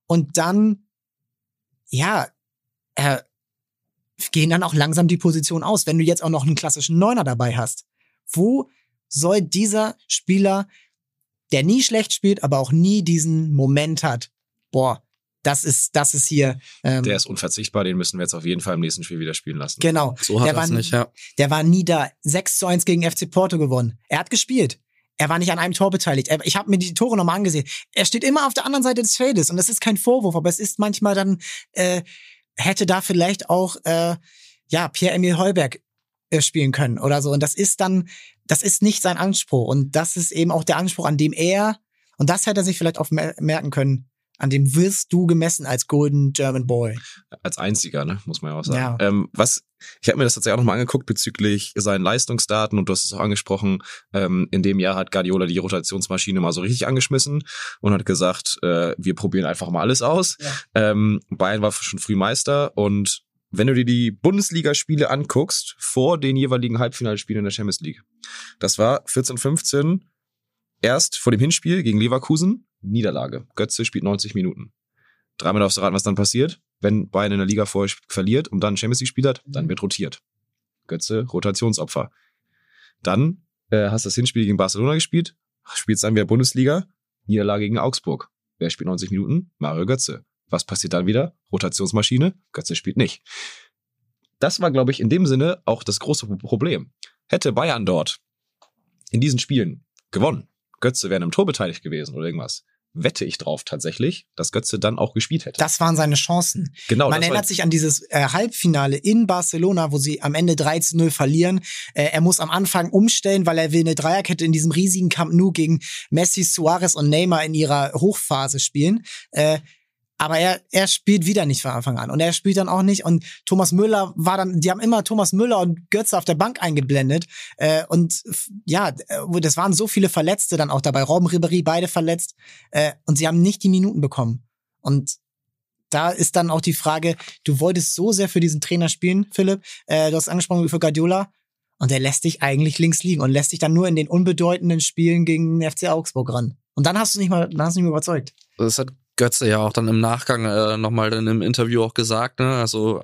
Und dann, ja, äh, gehen dann auch langsam die Position aus, wenn du jetzt auch noch einen klassischen Neuner dabei hast. Wo soll dieser Spieler, der nie schlecht spielt, aber auch nie diesen Moment hat, boah, das ist, das ist hier, ähm, Der ist unverzichtbar, den müssen wir jetzt auf jeden Fall im nächsten Spiel wieder spielen lassen. genau. so hat der er es war- nicht, ja. Der war nie da. 6 zu 1 gegen FC Porto gewonnen. Er hat gespielt. Er war nicht an einem Tor beteiligt. Er, ich habe mir die Tore nochmal angesehen. Er steht immer auf der anderen Seite des Feldes und das ist kein Vorwurf, aber es ist manchmal dann, äh, hätte da vielleicht auch, äh, ja, Pierre-Emil Heuberg äh, spielen können oder so. Und das ist dann, das ist nicht sein Anspruch. Und das ist eben auch der Anspruch, an dem er, und das hätte er sich vielleicht auch mer- merken können, an dem wirst du gemessen als Golden German Boy. Als einziger, ne, muss man ja auch sagen. Ja. Ähm, was, ich habe mir das tatsächlich auch nochmal angeguckt bezüglich seinen Leistungsdaten und du hast es auch angesprochen. Ähm, in dem Jahr hat Guardiola die Rotationsmaschine mal so richtig angeschmissen und hat gesagt, äh, wir probieren einfach mal alles aus. Ähm, Bayern war schon früh Meister und wenn du dir die Bundesligaspiele anguckst, vor den jeweiligen Halbfinalspielen in der Champions League, das war 14, 15, erst vor dem Hinspiel gegen Leverkusen, Niederlage. Götze spielt 90 Minuten. Dreimal darfst du raten, was dann passiert. Wenn Bayern in der Liga vorher verliert und dann Champions League spielt hat, dann wird rotiert. Götze, Rotationsopfer. Dann äh, hast du das Hinspiel gegen Barcelona gespielt, spielst dann wieder Bundesliga, Niederlage gegen Augsburg. Wer spielt 90 Minuten? Mario Götze. Was passiert dann wieder? Rotationsmaschine, Götze spielt nicht. Das war, glaube ich, in dem Sinne auch das große Problem. Hätte Bayern dort in diesen Spielen gewonnen, Götze wäre im Tor beteiligt gewesen oder irgendwas, wette ich drauf tatsächlich, dass Götze dann auch gespielt hätte. Das waren seine Chancen. genau, Man erinnert sich an dieses äh, Halbfinale in Barcelona, wo sie am Ende 3 zu 0 verlieren. Äh, er muss am Anfang umstellen, weil er will eine Dreierkette in diesem riesigen Camp Nou gegen Messi, Suarez und Neymar in ihrer Hochphase spielen. Äh, aber er, er spielt wieder nicht von Anfang an. Und er spielt dann auch nicht. Und Thomas Müller war dann, die haben immer Thomas Müller und Götze auf der Bank eingeblendet. Äh, und ja, äh, das waren so viele Verletzte dann auch dabei. Robben Ribéry, beide verletzt. Äh, und sie haben nicht die Minuten bekommen. Und da ist dann auch die Frage, du wolltest so sehr für diesen Trainer spielen, Philipp. Äh, du hast angesprochen für Guardiola. Und der lässt dich eigentlich links liegen und lässt dich dann nur in den unbedeutenden Spielen gegen den FC Augsburg ran. Und dann hast du nicht mal, dann hast du nicht mehr überzeugt. Das hat Götze ja auch dann im Nachgang äh, nochmal dann im Interview auch gesagt, ne? Also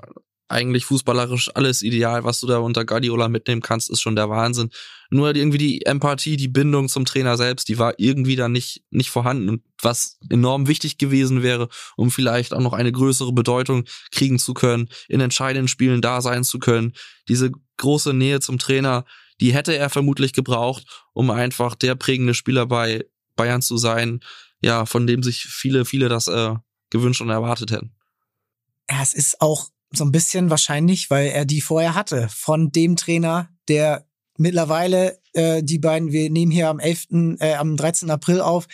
eigentlich fußballerisch alles ideal, was du da unter Guardiola mitnehmen kannst, ist schon der Wahnsinn. Nur irgendwie die Empathie, die Bindung zum Trainer selbst, die war irgendwie dann nicht, nicht vorhanden. Und was enorm wichtig gewesen wäre, um vielleicht auch noch eine größere Bedeutung kriegen zu können, in entscheidenden Spielen da sein zu können. Diese große Nähe zum Trainer, die hätte er vermutlich gebraucht, um einfach der prägende Spieler bei Bayern zu sein, ja, von dem sich viele, viele das äh, gewünscht und erwartet hätten. Ja, es ist auch so ein bisschen wahrscheinlich, weil er die vorher hatte, von dem Trainer, der mittlerweile äh, die beiden, wir nehmen hier am 11., äh, am 13. April auf,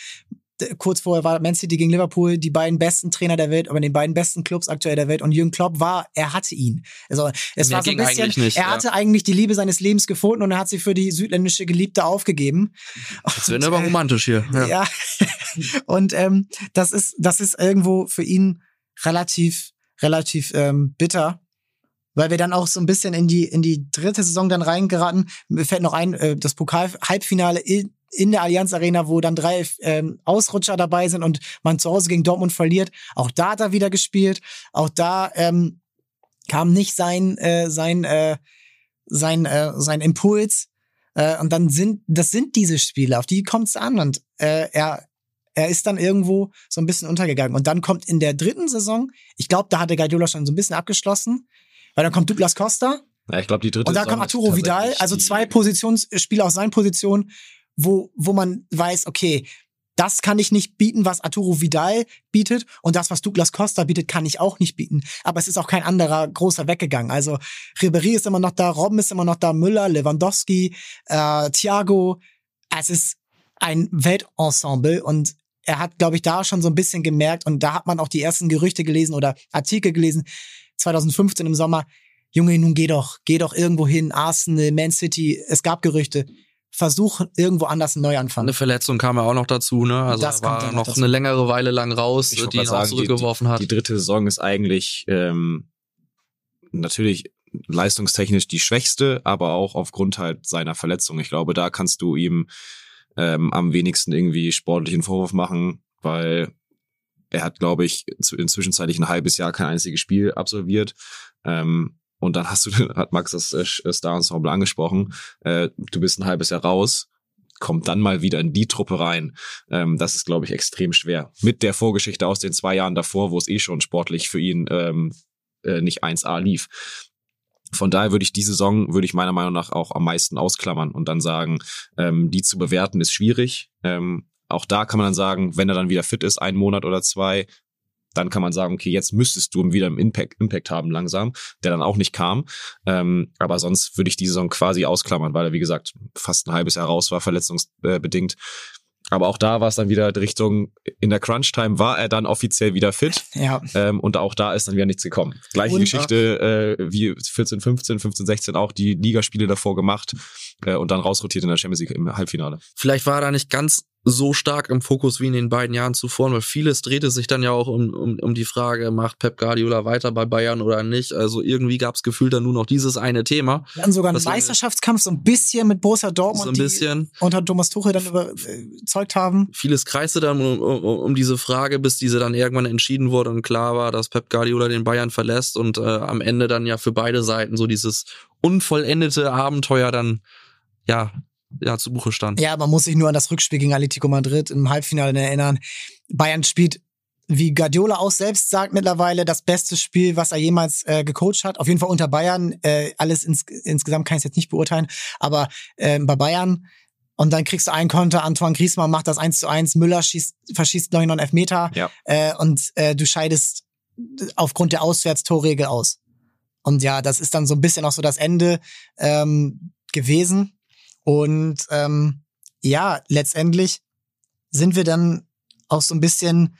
kurz vorher war Man City gegen Liverpool die beiden besten Trainer der Welt, aber den beiden besten Clubs aktuell der Welt und Jürgen Klopp war, er hatte ihn. Also es Mehr war so ein bisschen, nicht, er ja. hatte eigentlich die Liebe seines Lebens gefunden und er hat sie für die südländische Geliebte aufgegeben. Das wird Und, aber äh, romantisch hier. Ja. ja. Und ähm, das ist, das ist irgendwo für ihn relativ, relativ ähm, bitter. Weil wir dann auch so ein bisschen in die, in die dritte Saison dann reingeraten. Mir fällt noch ein, äh, das Pokal-Halbfinale in, in der Allianz Arena, wo dann drei ähm, Ausrutscher dabei sind und man zu Hause gegen Dortmund verliert. Auch da hat er wieder gespielt. Auch da ähm, kam nicht sein, äh, sein, äh, sein, äh, sein Impuls. Äh, und dann sind, das sind diese Spiele, auf die kommt es an. Und äh, er, er ist dann irgendwo so ein bisschen untergegangen. Und dann kommt in der dritten Saison, ich glaube, da hatte Guardiola schon so ein bisschen abgeschlossen, weil dann kommt Douglas Costa ja, ich glaube, die dritte und dann Saison kommt Arturo Vidal, also zwei Positionsspieler aus seinen Positionen, wo, wo man weiß, okay, das kann ich nicht bieten, was Arturo Vidal bietet und das, was Douglas Costa bietet, kann ich auch nicht bieten. Aber es ist auch kein anderer großer weggegangen. Also Ribéry ist immer noch da, Robben ist immer noch da, Müller, Lewandowski, äh, Thiago. Es ist ein Weltensemble und er hat, glaube ich, da schon so ein bisschen gemerkt und da hat man auch die ersten Gerüchte gelesen oder Artikel gelesen, 2015 im Sommer, Junge, nun geh doch, geh doch irgendwo hin, Arsenal, Man City, es gab Gerüchte. Versuch irgendwo anders einen Neuanfang. Eine Verletzung kam ja auch noch dazu, ne? Also Das er war noch dazu. eine längere Weile lang raus, Ich die ihn sagen, die- zurückgeworfen hat. Die dritte Saison ist eigentlich ähm, natürlich leistungstechnisch die schwächste, aber auch aufgrund halt seiner Verletzung. Ich glaube, da kannst du ihm ähm, am wenigsten irgendwie sportlichen Vorwurf machen, weil er hat, glaube ich, inzwischenzeitlich ein halbes Jahr kein einziges Spiel absolviert. Ähm, und dann hast du, hat Max das äh, Star-Ensemble angesprochen, äh, du bist ein halbes Jahr raus, kommt dann mal wieder in die Truppe rein. Ähm, das ist, glaube ich, extrem schwer. Mit der Vorgeschichte aus den zwei Jahren davor, wo es eh schon sportlich für ihn ähm, äh, nicht 1A lief. Von daher würde ich die Saison, würde ich meiner Meinung nach auch am meisten ausklammern und dann sagen, ähm, die zu bewerten ist schwierig. Ähm, auch da kann man dann sagen, wenn er dann wieder fit ist, einen Monat oder zwei, dann kann man sagen, okay, jetzt müsstest du wieder einen Impact, Impact haben langsam, der dann auch nicht kam. Ähm, aber sonst würde ich die Saison quasi ausklammern, weil er, wie gesagt, fast ein halbes Jahr raus war, verletzungsbedingt. Aber auch da war es dann wieder die Richtung, in der Crunch-Time war er dann offiziell wieder fit. Ja. Ähm, und auch da ist dann wieder nichts gekommen. Gleiche Und- Geschichte äh, wie 14, 15, 15, 16 auch die Ligaspiele davor gemacht äh, und dann rausrotiert in der Champions League im Halbfinale. Vielleicht war er da nicht ganz so stark im Fokus wie in den beiden Jahren zuvor, weil vieles drehte sich dann ja auch um, um, um die Frage, macht Pep Guardiola weiter bei Bayern oder nicht? Also irgendwie gab es gefühlt dann nur noch dieses eine Thema. Hatten sogar einen Meisterschaftskampf so ein bisschen mit Borussia Dortmund, So ein bisschen. die unter Thomas Tuchel dann überzeugt haben. Vieles kreiste dann um, um, um diese Frage, bis diese dann irgendwann entschieden wurde und klar war, dass Pep Guardiola den Bayern verlässt und äh, am Ende dann ja für beide Seiten so dieses unvollendete Abenteuer dann ja ja zu Buche stand. Ja, man muss sich nur an das Rückspiel gegen Atletico Madrid im Halbfinale erinnern. Bayern spielt, wie Guardiola auch selbst sagt mittlerweile, das beste Spiel, was er jemals äh, gecoacht hat. Auf jeden Fall unter Bayern. Äh, alles ins, insgesamt kann ich es jetzt nicht beurteilen. Aber ähm, bei Bayern Und dann kriegst du einen Konter, Antoine Griezmann macht das 1 zu 1, Müller schießt, verschießt, glaube ich, noch einen Elfmeter. Ja. Äh, und äh, du scheidest aufgrund der Auswärtstorregel aus. Und ja, das ist dann so ein bisschen auch so das Ende ähm, gewesen. Und ähm, ja, letztendlich sind wir dann auch so ein bisschen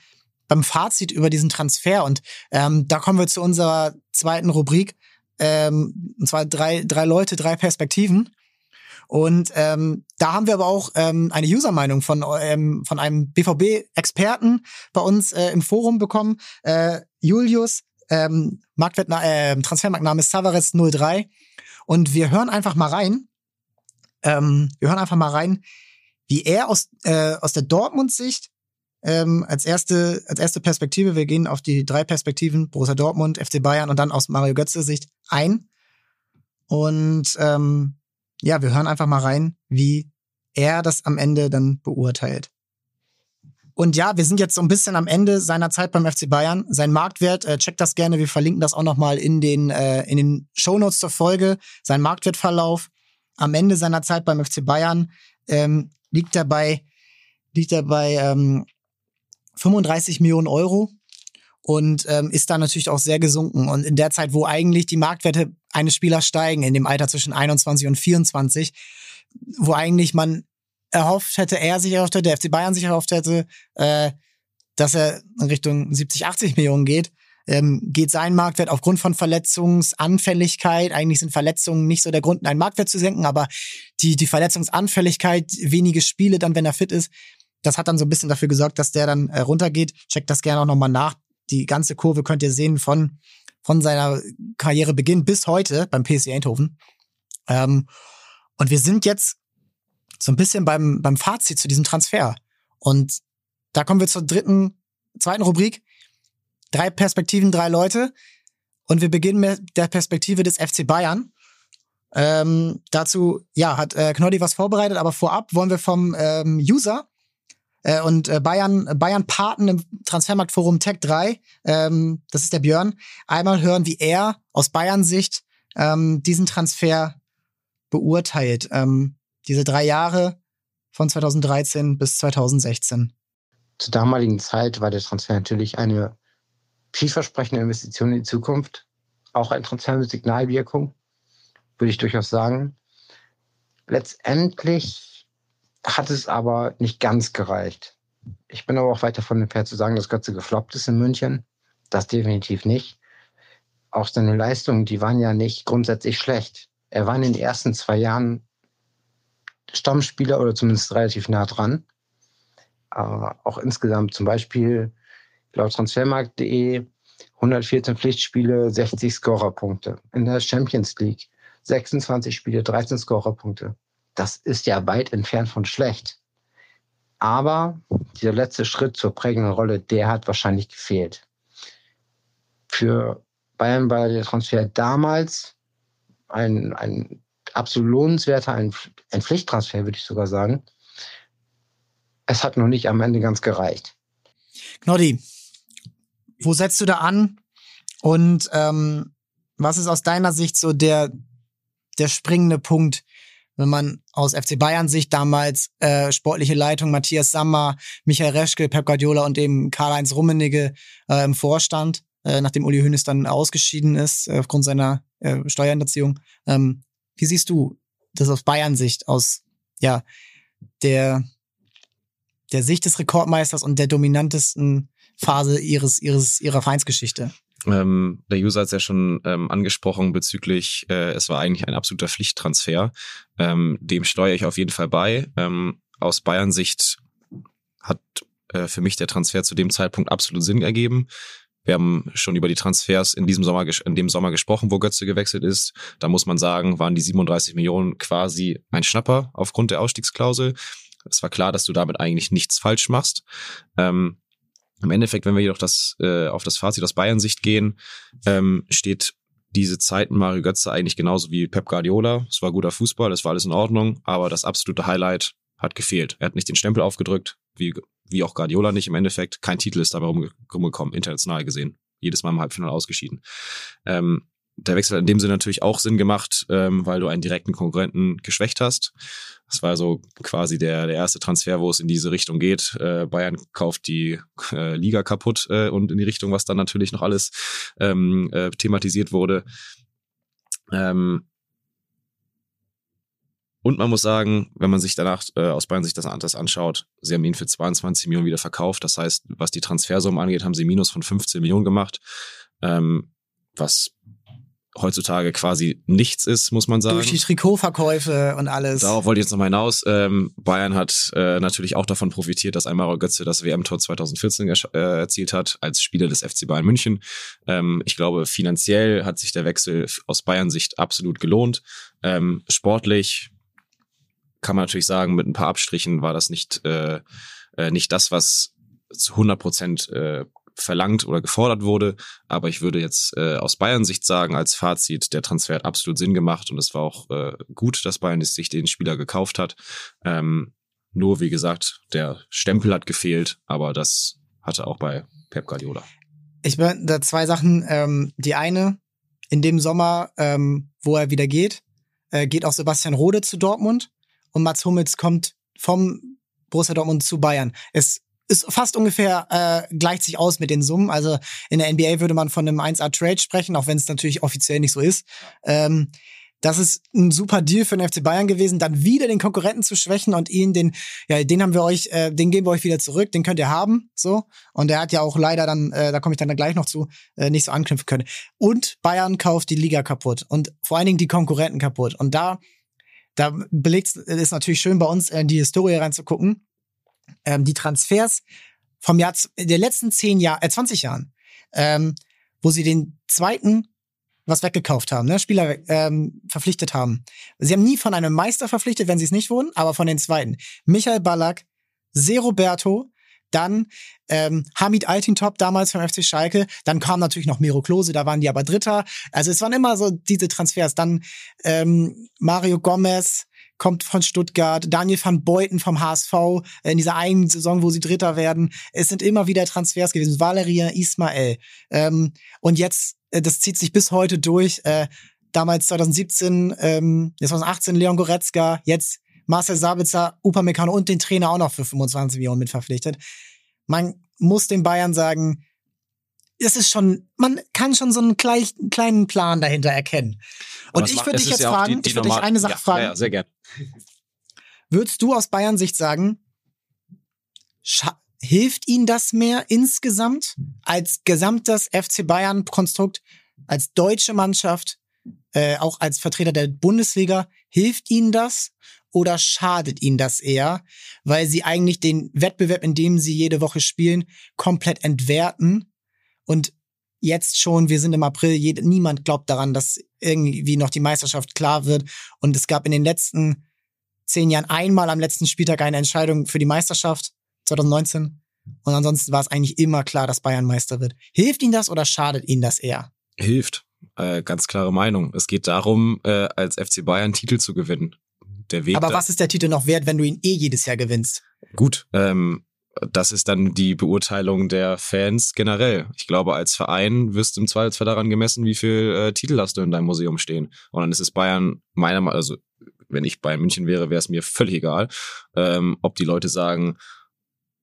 beim Fazit über diesen Transfer. Und ähm, da kommen wir zu unserer zweiten Rubrik. Ähm, und zwar drei, drei Leute, drei Perspektiven. Und ähm, da haben wir aber auch ähm, eine User-Meinung von, ähm, von einem BVB-Experten bei uns äh, im Forum bekommen. Äh, Julius, ähm, Marktwert, äh, Transfermarktname ist Savares 03. Und wir hören einfach mal rein. Ähm, wir hören einfach mal rein, wie er aus, äh, aus der Dortmund-Sicht ähm, als erste als erste Perspektive, wir gehen auf die drei Perspektiven Borussia Dortmund, FC Bayern und dann aus Mario Götze Sicht ein. Und ähm, ja, wir hören einfach mal rein, wie er das am Ende dann beurteilt. Und ja, wir sind jetzt so ein bisschen am Ende seiner Zeit beim FC Bayern. Sein Marktwert, äh, checkt das gerne, wir verlinken das auch nochmal in den, äh, in den Shownotes zur Folge. Sein Marktwertverlauf am Ende seiner Zeit beim FC Bayern ähm, liegt dabei, liegt dabei ähm, 35 Millionen Euro und ähm, ist da natürlich auch sehr gesunken. Und in der Zeit, wo eigentlich die Marktwerte eines Spielers steigen, in dem Alter zwischen 21 und 24, wo eigentlich man erhofft hätte, er sich erhofft hätte, der FC Bayern sich erhofft hätte, äh, dass er in Richtung 70, 80 Millionen geht, ähm, geht sein Marktwert aufgrund von Verletzungsanfälligkeit. Eigentlich sind Verletzungen nicht so der Grund, einen Marktwert zu senken, aber die, die Verletzungsanfälligkeit, wenige Spiele dann, wenn er fit ist, das hat dann so ein bisschen dafür gesorgt, dass der dann äh, runtergeht. Checkt das gerne auch nochmal nach. Die ganze Kurve könnt ihr sehen von, von seiner Karrierebeginn bis heute beim PSV Eindhoven. Ähm, und wir sind jetzt so ein bisschen beim, beim Fazit zu diesem Transfer. Und da kommen wir zur dritten, zweiten Rubrik. Drei Perspektiven, drei Leute. Und wir beginnen mit der Perspektive des FC Bayern. Ähm, dazu, ja, hat äh, Knoddy was vorbereitet, aber vorab wollen wir vom ähm, User äh, und äh, Bayern, Bayern Paten im Transfermarktforum Tech 3, ähm, das ist der Björn, einmal hören, wie er aus Bayern Sicht ähm, diesen Transfer beurteilt. Ähm, diese drei Jahre von 2013 bis 2016. Zur damaligen Zeit war der Transfer natürlich eine vielversprechende Investition in die Zukunft. Auch ein Transfer mit Signalwirkung, würde ich durchaus sagen. Letztendlich hat es aber nicht ganz gereicht. Ich bin aber auch weit davon entfernt zu sagen, dass Götze gefloppt ist in München. Das definitiv nicht. Auch seine Leistungen, die waren ja nicht grundsätzlich schlecht. Er war in den ersten zwei Jahren Stammspieler oder zumindest relativ nah dran. Äh, auch insgesamt zum Beispiel laut Transfermarkt.de 114 Pflichtspiele, 60 Scorerpunkte. In der Champions League 26 Spiele, 13 Scorerpunkte. Das ist ja weit entfernt von schlecht. Aber dieser letzte Schritt zur prägenden Rolle, der hat wahrscheinlich gefehlt. Für Bayern war der Transfer damals ein, ein absolut lohnenswerter, ein, ein Pflichttransfer, würde ich sogar sagen. Es hat noch nicht am Ende ganz gereicht. Knoddy, wo setzt du da an? Und ähm, was ist aus deiner Sicht so der, der springende Punkt, wenn man aus FC Bayern Sicht damals äh, sportliche Leitung Matthias Sammer, Michael Reschke, Pep Guardiola und eben Karl-Heinz Rummenigge äh, im Vorstand, äh, nachdem Uli Hoeneß dann ausgeschieden ist äh, aufgrund seiner äh, Steuerhinterziehung. Ähm, wie siehst du das aus Bayern Sicht, aus ja der der Sicht des Rekordmeisters und der dominantesten Phase ihres ihres ihrer Vereinsgeschichte? Ähm, der User hat es ja schon ähm, angesprochen bezüglich, äh, es war eigentlich ein absoluter Pflichttransfer. Ähm, dem steuere ich auf jeden Fall bei. Ähm, aus Bayern Sicht hat äh, für mich der Transfer zu dem Zeitpunkt absolut Sinn ergeben. Wir haben schon über die Transfers in diesem Sommer, in dem Sommer gesprochen, wo Götze gewechselt ist. Da muss man sagen, waren die 37 Millionen quasi ein Schnapper aufgrund der Ausstiegsklausel. Es war klar, dass du damit eigentlich nichts falsch machst. Ähm, Im Endeffekt, wenn wir jedoch das, äh, auf das Fazit aus Bayern-Sicht gehen, ähm, steht diese Zeit mit Mario Götze eigentlich genauso wie Pep Guardiola. Es war guter Fußball, es war alles in Ordnung, aber das absolute Highlight hat gefehlt. Er hat nicht den Stempel aufgedrückt, wie wie auch Guardiola nicht im Endeffekt. Kein Titel ist dabei rumgekommen, international gesehen. Jedes Mal im Halbfinale ausgeschieden. Ähm, der Wechsel hat in dem Sinne natürlich auch Sinn gemacht, ähm, weil du einen direkten Konkurrenten geschwächt hast. Das war so quasi der, der erste Transfer, wo es in diese Richtung geht. Äh, Bayern kauft die äh, Liga kaputt äh, und in die Richtung, was dann natürlich noch alles ähm, äh, thematisiert wurde. Ähm, und man muss sagen, wenn man sich danach äh, aus Bayern sich das, das anschaut, sie haben ihn für 22 Millionen wieder verkauft. Das heißt, was die Transfersumme angeht, haben sie Minus von 15 Millionen gemacht, ähm, was heutzutage quasi nichts ist, muss man sagen. Durch die Trikotverkäufe und alles. Darauf wollte ich jetzt nochmal hinaus. Ähm, Bayern hat äh, natürlich auch davon profitiert, dass Aymar Götze das WM-Tor 2014 äh, erzielt hat, als Spieler des FC Bayern München. Ähm, ich glaube, finanziell hat sich der Wechsel aus Bayern-Sicht absolut gelohnt. Ähm, sportlich kann man natürlich sagen, mit ein paar Abstrichen war das nicht, äh, äh, nicht das, was zu 100 Prozent äh, verlangt oder gefordert wurde. Aber ich würde jetzt äh, aus Bayern-Sicht sagen, als Fazit, der Transfer hat absolut Sinn gemacht und es war auch äh, gut, dass Bayern sich den Spieler gekauft hat. Ähm, nur, wie gesagt, der Stempel hat gefehlt, aber das hatte auch bei Pep Guardiola. Ich bin da zwei Sachen. Ähm, die eine, in dem Sommer, ähm, wo er wieder geht, äh, geht auch Sebastian Rode zu Dortmund und Mats Hummels kommt vom Borussia Dortmund zu Bayern. Es ist fast ungefähr äh, gleicht sich aus mit den Summen. Also in der NBA würde man von einem 1A-Trade sprechen, auch wenn es natürlich offiziell nicht so ist. Ähm, das ist ein super Deal für den FC Bayern gewesen, dann wieder den Konkurrenten zu schwächen und ihn den, ja, den haben wir euch, äh, den geben wir euch wieder zurück, den könnt ihr haben, so. Und er hat ja auch leider dann, äh, da komme ich dann gleich noch zu, äh, nicht so anknüpfen können. Und Bayern kauft die Liga kaputt und vor allen Dingen die Konkurrenten kaputt. Und da, da belegt ist natürlich schön bei uns in die Historie reinzugucken ähm, die Transfers vom Jahr der letzten zehn Jahre, äh, 20 Jahren, ähm, wo sie den zweiten was weggekauft haben, ne? Spieler ähm, verpflichtet haben. Sie haben nie von einem Meister verpflichtet, wenn sie es nicht wurden, aber von den zweiten. Michael Ballack, Se Roberto, dann ähm, Hamid Altintop damals vom FC Schalke, dann kam natürlich noch Miro Klose, da waren die aber Dritter. Also es waren immer so diese Transfers. Dann ähm, Mario Gomez, kommt von Stuttgart, Daniel van Beuten vom HSV äh, in dieser einen Saison, wo sie Dritter werden. Es sind immer wieder Transfers gewesen. Valeria Ismael. Ähm, und jetzt, äh, das zieht sich bis heute durch. Äh, damals 2017, ähm, 2018 Leon Goretzka, jetzt Marcel Sabitzer, Upamecano und den Trainer auch noch für 25 Millionen mit verpflichtet. Man muss den Bayern sagen, es ist schon, man kann schon so einen kleinen Plan dahinter erkennen. Und ich würde dich jetzt ja fragen, die, die ich würde dich eine Sache ja, fragen. Ja, sehr gern. Würdest du aus Bayern Sicht sagen, hilft ihnen das mehr insgesamt als gesamtes FC Bayern Konstrukt, als deutsche Mannschaft, äh, auch als Vertreter der Bundesliga, hilft ihnen das oder schadet ihnen das eher, weil sie eigentlich den Wettbewerb, in dem sie jede Woche spielen, komplett entwerten? Und jetzt schon, wir sind im April, jed niemand glaubt daran, dass irgendwie noch die Meisterschaft klar wird. Und es gab in den letzten zehn Jahren einmal am letzten Spieltag eine Entscheidung für die Meisterschaft, 2019. Und ansonsten war es eigentlich immer klar, dass Bayern Meister wird. Hilft Ihnen das oder schadet Ihnen das eher? Hilft. Äh, ganz klare Meinung. Es geht darum, äh, als FC Bayern Titel zu gewinnen. Der Weg Aber was ist der Titel noch wert, wenn du ihn eh jedes Jahr gewinnst? Gut, ähm, das ist dann die Beurteilung der Fans generell. Ich glaube, als Verein wirst du im Zweifelsfall daran gemessen, wie viel äh, Titel hast du in deinem Museum stehen. Und dann ist es Bayern, meiner Meinung also wenn ich Bayern München wäre, wäre es mir völlig egal, ähm, ob die Leute sagen,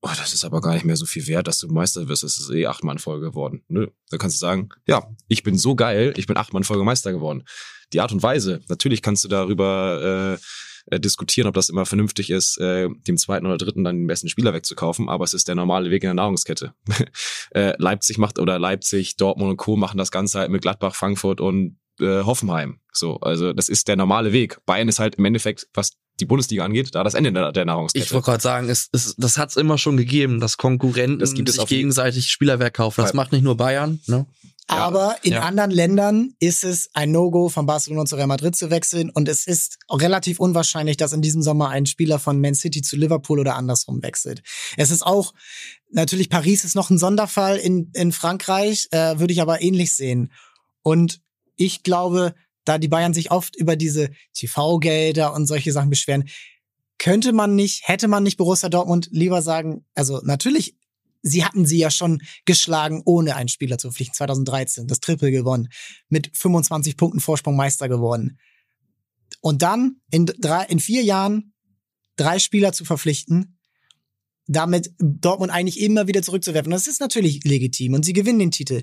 oh, das ist aber gar nicht mehr so viel wert, dass du Meister wirst. Das ist eh achtmal Folge geworden. Nö, dann kannst du sagen, ja, ich bin so geil, ich bin achtmal Folge Meister geworden. Die Art und Weise, natürlich kannst du darüber äh, äh, diskutieren, ob das immer vernünftig ist, äh, dem zweiten oder dritten dann den besten Spieler wegzukaufen, aber es ist der normale Weg in der Nahrungskette. äh, Leipzig macht oder Leipzig, Dortmund und Co. machen das Ganze halt mit Gladbach, Frankfurt und äh, Hoffenheim. So, also das ist der normale Weg. Bayern ist halt im Endeffekt, was die Bundesliga angeht, da das Ende der, der Nahrungskette. Ich wollte gerade sagen, es, es, das hat es immer schon gegeben, dass Konkurrenten das gibt es sich gegenseitig Spielerwerk kaufen. Das macht nicht nur Bayern. Ne? Aber in ja. anderen Ländern ist es ein No-Go von Barcelona zu Real Madrid zu wechseln und es ist relativ unwahrscheinlich, dass in diesem Sommer ein Spieler von Man City zu Liverpool oder andersrum wechselt. Es ist auch natürlich Paris ist noch ein Sonderfall in in Frankreich, äh, würde ich aber ähnlich sehen. Und ich glaube, da die Bayern sich oft über diese TV-Gelder und solche Sachen beschweren, könnte man nicht, hätte man nicht Borussia Dortmund lieber sagen, also natürlich sie hatten sie ja schon geschlagen, ohne einen Spieler zu verpflichten. 2013, das Triple gewonnen. Mit 25 Punkten Vorsprung Meister geworden. Und dann in drei, in vier Jahren drei Spieler zu verpflichten, damit Dortmund eigentlich immer wieder zurückzuwerfen. Das ist natürlich legitim und sie gewinnen den Titel.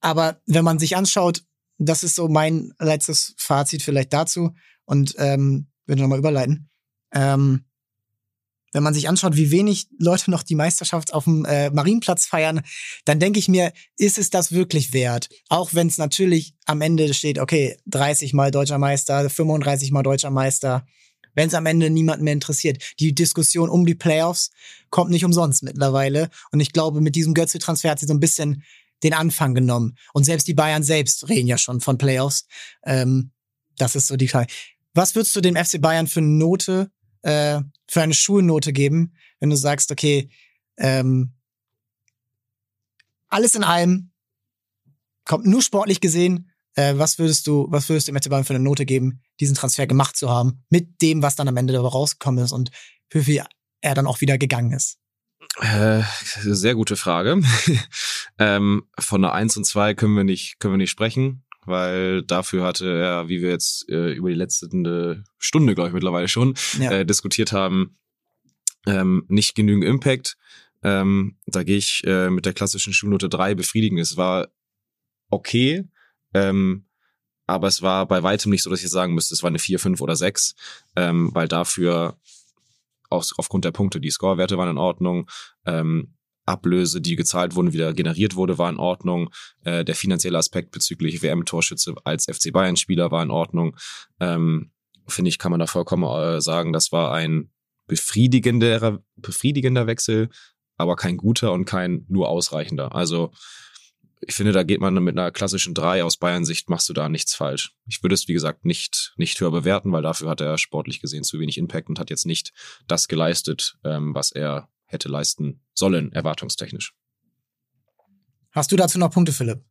Aber wenn man sich anschaut, das ist so mein letztes Fazit vielleicht dazu und ähm, würde nochmal überleiten. Ähm, wenn man sich anschaut, wie wenig Leute noch die Meisterschaft auf dem äh, Marienplatz feiern, dann denke ich mir, ist es das wirklich wert? Auch wenn es natürlich am Ende steht, okay, 30 mal deutscher Meister, 35 mal deutscher Meister, wenn es am Ende niemanden mehr interessiert. Die Diskussion um die Playoffs kommt nicht umsonst mittlerweile. Und ich glaube, mit diesem Götze-Transfer hat sie so ein bisschen den Anfang genommen. Und selbst die Bayern selbst reden ja schon von Playoffs. Ähm, das ist so die Frage. Was würdest du dem FC Bayern für eine Note, äh, für eine Schulnote geben, wenn du sagst, okay, ähm, alles in allem kommt nur sportlich gesehen. Äh, was würdest du, was würdest du dem FC Bayern für eine Note geben, diesen Transfer gemacht zu haben, mit dem, was dann am Ende dabei rausgekommen ist und für wie er dann auch wieder gegangen ist? Äh, sehr gute Frage. ähm, von einer 1 und 2 können wir nicht, können wir nicht sprechen, weil dafür hatte er, wie wir jetzt äh, über die letzte Stunde, glaube ich, mittlerweile schon ja. äh, diskutiert haben, ähm, nicht genügend Impact. Ähm, da gehe ich äh, mit der klassischen Schulnote 3 befriedigen. Es war okay, ähm, aber es war bei weitem nicht so, dass ich sagen müsste, es war eine 4, 5 oder 6, ähm, weil dafür aus, aufgrund der Punkte, die Scorewerte waren in Ordnung, ähm, Ablöse, die gezahlt wurden, wieder generiert wurde, war in Ordnung. Äh, der finanzielle Aspekt bezüglich WM-Torschütze als FC Bayern-Spieler war in Ordnung. Ähm, Finde ich, kann man da vollkommen äh, sagen, das war ein befriedigender, befriedigender Wechsel, aber kein guter und kein nur ausreichender. Also ich finde, da geht man mit einer klassischen 3 aus Bayern-Sicht, machst du da nichts falsch. Ich würde es, wie gesagt, nicht, nicht höher bewerten, weil dafür hat er sportlich gesehen zu wenig Impact und hat jetzt nicht das geleistet, ähm, was er hätte leisten sollen, erwartungstechnisch. Hast du dazu noch Punkte, Philipp?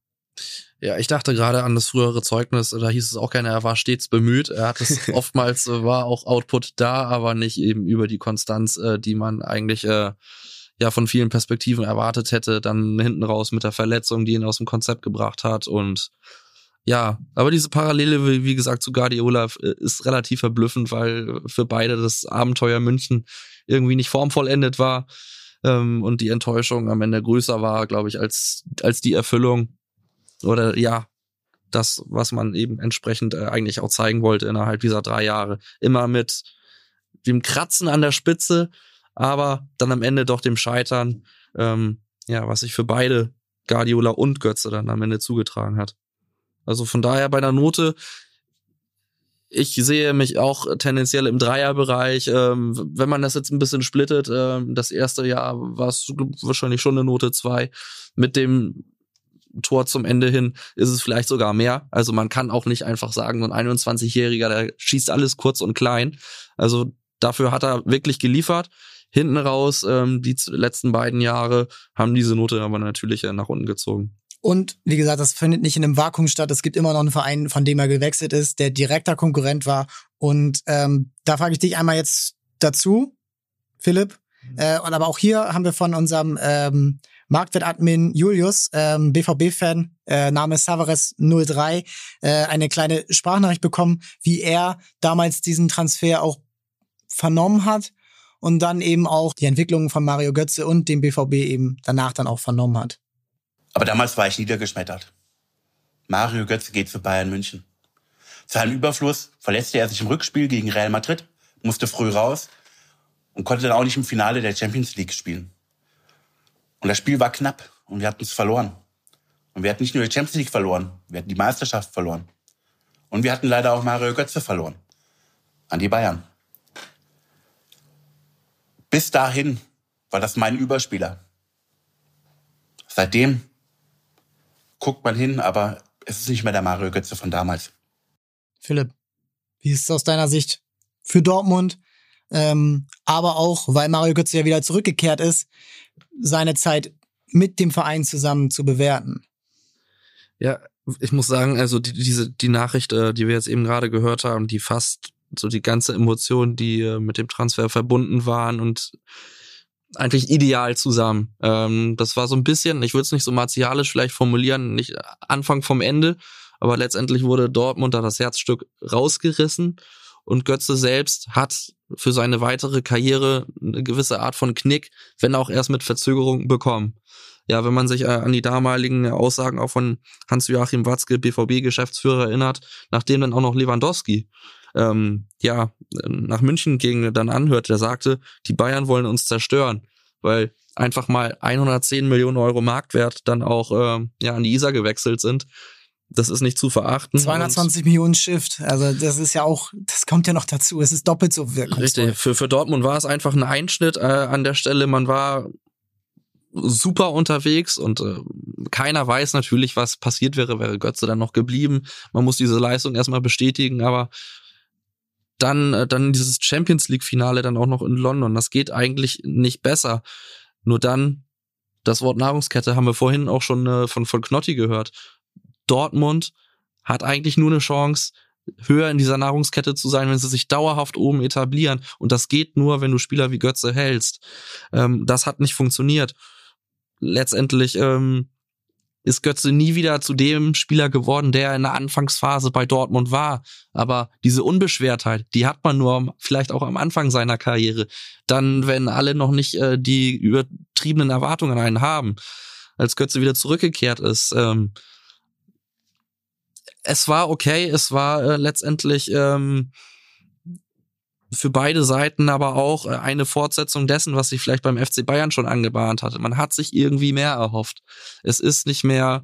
Ja, ich dachte gerade an das frühere Zeugnis, da hieß es auch gerne, er war stets bemüht. Er hat es oftmals, äh, war auch Output da, aber nicht eben über die Konstanz, äh, die man eigentlich äh, ja von vielen Perspektiven erwartet hätte, dann hinten raus mit der Verletzung, die ihn aus dem Konzept gebracht hat und ja, aber diese Parallele, wie gesagt, zu Guardiola ist relativ verblüffend, weil für beide das Abenteuer München irgendwie nicht formvollendet war ähm, und die Enttäuschung am Ende größer war, glaube ich, als, als die Erfüllung. Oder ja, das, was man eben entsprechend äh, eigentlich auch zeigen wollte innerhalb dieser drei Jahre. Immer mit dem Kratzen an der Spitze, aber dann am Ende doch dem Scheitern, ähm, ja, was sich für beide Guardiola und Götze dann am Ende zugetragen hat. Also von daher bei einer Note, ich sehe mich auch tendenziell im Dreierbereich. Ähm, wenn man das jetzt ein bisschen splittet, ähm, das erste Jahr war es wahrscheinlich schon eine Note zwei. Mit dem Tor zum Ende hin ist es vielleicht sogar mehr. Also man kann auch nicht einfach sagen, so ein 21-Jähriger, der schießt alles kurz und klein. Also dafür hat er wirklich geliefert hinten raus, ähm, die letzten beiden Jahre, haben diese Note aber natürlich äh, nach unten gezogen. Und wie gesagt, das findet nicht in einem Vakuum statt. Es gibt immer noch einen Verein, von dem er gewechselt ist, der direkter Konkurrent war. Und ähm, da frage ich dich einmal jetzt dazu, Philipp. Mhm. Äh, und aber auch hier haben wir von unserem ähm, Marktwert-Admin Julius, ähm, BVB-Fan, äh, Name Savares03, äh, eine kleine Sprachnachricht bekommen, wie er damals diesen Transfer auch vernommen hat und dann eben auch die Entwicklung von Mario Götze und dem BVB eben danach dann auch vernommen hat. Aber damals war ich niedergeschmettert. Mario Götze geht zu Bayern München. Zu einem Überfluss verletzte er sich im Rückspiel gegen Real Madrid, musste früh raus und konnte dann auch nicht im Finale der Champions League spielen. Und das Spiel war knapp und wir hatten es verloren. Und wir hatten nicht nur die Champions League verloren, wir hatten die Meisterschaft verloren. Und wir hatten leider auch Mario Götze verloren. An die Bayern. Bis dahin war das mein Überspieler. Seitdem guckt man hin, aber es ist nicht mehr der Mario Götze von damals. Philipp, wie ist es aus deiner Sicht für Dortmund? Ähm, aber auch, weil Mario Götze ja wieder zurückgekehrt ist, seine Zeit mit dem Verein zusammen zu bewerten. Ja, ich muss sagen, also die, diese die Nachricht, äh, die wir jetzt eben gerade gehört haben, die fasst so die ganze Emotion, die äh, mit dem Transfer verbunden waren und eigentlich ideal zusammen. Ähm, das war so ein bisschen, ich würde es nicht so martialisch vielleicht formulieren, nicht Anfang vom Ende, aber letztendlich wurde Dortmund da das Herzstück rausgerissen und Götze selbst hat für seine weitere Karriere eine gewisse Art von Knick, wenn auch erst mit Verzögerung bekommen. Ja, wenn man sich äh, an die damaligen Aussagen auch von Hans-Joachim Watzke, BVB-Geschäftsführer erinnert, nachdem dann auch noch Lewandowski ähm, ja, nach München ging, dann anhört, der sagte, die Bayern wollen uns zerstören, weil einfach mal 110 Millionen Euro Marktwert dann auch äh, ja, an die ISA gewechselt sind. Das ist nicht zu verachten. 220 Millionen Shift, also das ist ja auch, das kommt ja noch dazu. Es ist doppelt so wirkungsvoll. Richtig, für, für Dortmund war es einfach ein Einschnitt äh, an der Stelle. Man war super unterwegs und äh, keiner weiß natürlich, was passiert wäre, wäre Götze dann noch geblieben. Man muss diese Leistung erstmal bestätigen, aber dann, äh, dann dieses Champions League Finale dann auch noch in London. Das geht eigentlich nicht besser. Nur dann, das Wort Nahrungskette haben wir vorhin auch schon äh, von, von Knotti gehört. Dortmund hat eigentlich nur eine Chance, höher in dieser Nahrungskette zu sein, wenn sie sich dauerhaft oben etablieren. Und das geht nur, wenn du Spieler wie Götze hältst. Ähm, das hat nicht funktioniert. Letztendlich ähm, ist Götze nie wieder zu dem Spieler geworden, der in der Anfangsphase bei Dortmund war. Aber diese Unbeschwertheit, die hat man nur vielleicht auch am Anfang seiner Karriere. Dann, wenn alle noch nicht äh, die übertriebenen Erwartungen an einen haben, als Götze wieder zurückgekehrt ist. Ähm, es war okay, es war äh, letztendlich ähm, für beide Seiten aber auch äh, eine Fortsetzung dessen, was sich vielleicht beim FC Bayern schon angebahnt hatte. Man hat sich irgendwie mehr erhofft. Es ist nicht mehr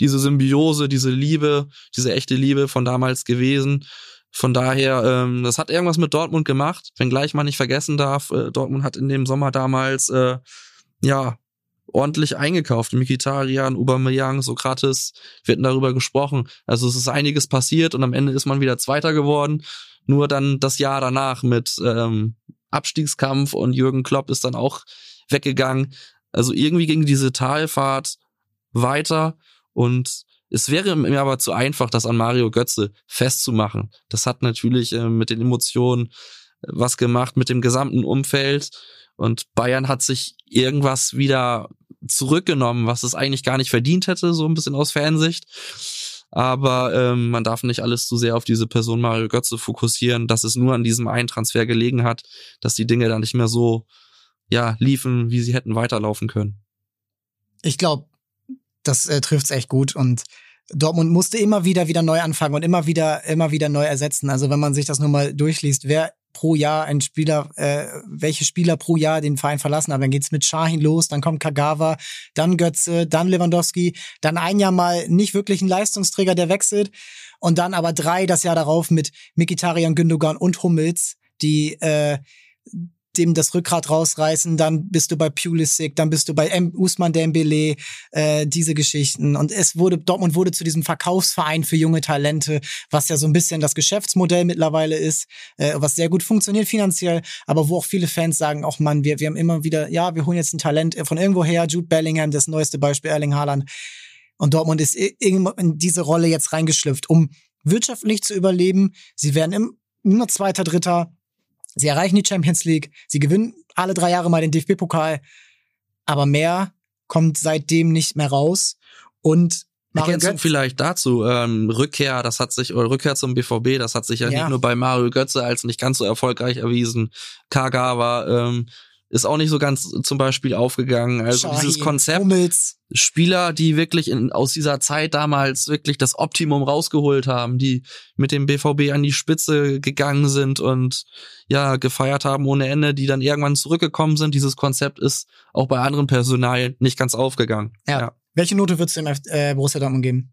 diese Symbiose, diese Liebe, diese echte Liebe von damals gewesen. Von daher, ähm, das hat irgendwas mit Dortmund gemacht, wenngleich man nicht vergessen darf, äh, Dortmund hat in dem Sommer damals äh, ja ordentlich eingekauft. Mikitarian, Aubameyang, Sokrates, wir hatten darüber gesprochen. Also es ist einiges passiert und am Ende ist man wieder Zweiter geworden nur dann das Jahr danach mit ähm, Abstiegskampf und Jürgen Klopp ist dann auch weggegangen. Also irgendwie ging diese Talfahrt weiter und es wäre mir aber zu einfach, das an Mario Götze festzumachen. Das hat natürlich äh, mit den Emotionen äh, was gemacht, mit dem gesamten Umfeld. Und Bayern hat sich irgendwas wieder zurückgenommen, was es eigentlich gar nicht verdient hätte, so ein bisschen aus Fansicht. Aber ähm, man darf nicht alles zu sehr auf diese Person Mario Götze fokussieren, dass es nur an diesem einen Transfer gelegen hat, dass die Dinge dann nicht mehr so ja liefen, wie sie hätten weiterlaufen können. Ich glaube, das äh, trifft's echt gut und Dortmund musste immer wieder wieder neu anfangen und immer wieder immer wieder neu ersetzen. Also wenn man sich das nur mal durchliest, wer pro Jahr ein Spieler, äh, welche Spieler pro Jahr den Verein verlassen haben. Dann geht's mit Shahin los, dann kommt Kagawa, dann Götze, dann Lewandowski, dann ein Jahr mal nicht wirklich ein Leistungsträger, der wechselt und dann aber drei das Jahr darauf mit Mikitarian, Gündogan und Hummels, die äh, dem das Rückgrat rausreißen, dann bist du bei Pulisic, dann bist du bei M Usman Dembele, äh, diese Geschichten. Und es wurde, Dortmund wurde zu diesem Verkaufsverein für junge Talente, was ja so ein bisschen das Geschäftsmodell mittlerweile ist, äh, was sehr gut funktioniert finanziell, aber wo auch viele Fans sagen, auch Mann, wir, wir haben immer wieder, ja, wir holen jetzt ein Talent von irgendwo her, Jude Bellingham, das neueste Beispiel, Erling Haaland. Und Dortmund ist in diese Rolle jetzt reingeschlüpft, um wirtschaftlich zu überleben. Sie werden im, immer Zweiter, Dritter, Sie erreichen die Champions League, sie gewinnen alle drei Jahre mal den DFB-Pokal, aber mehr kommt seitdem nicht mehr raus. Und Mario Ergänzung Götze. vielleicht dazu, ähm, Rückkehr, das hat sich, oder Rückkehr zum BVB, das hat sich ja, ja, nicht nur bei Mario Götze als nicht ganz so erfolgreich erwiesen. Kagawa, ähm, ist auch nicht so ganz zum Beispiel aufgegangen. Also Shahin, dieses Konzept, Hummels. Spieler, die wirklich in, aus dieser Zeit damals wirklich das Optimum rausgeholt haben, die mit dem BVB an die Spitze gegangen sind und ja, gefeiert haben ohne Ende, die dann irgendwann zurückgekommen sind. Dieses Konzept ist auch bei anderen Personalien nicht ganz aufgegangen. Ja. ja. Welche Note würdest du dem äh, Borussia Dortmund geben?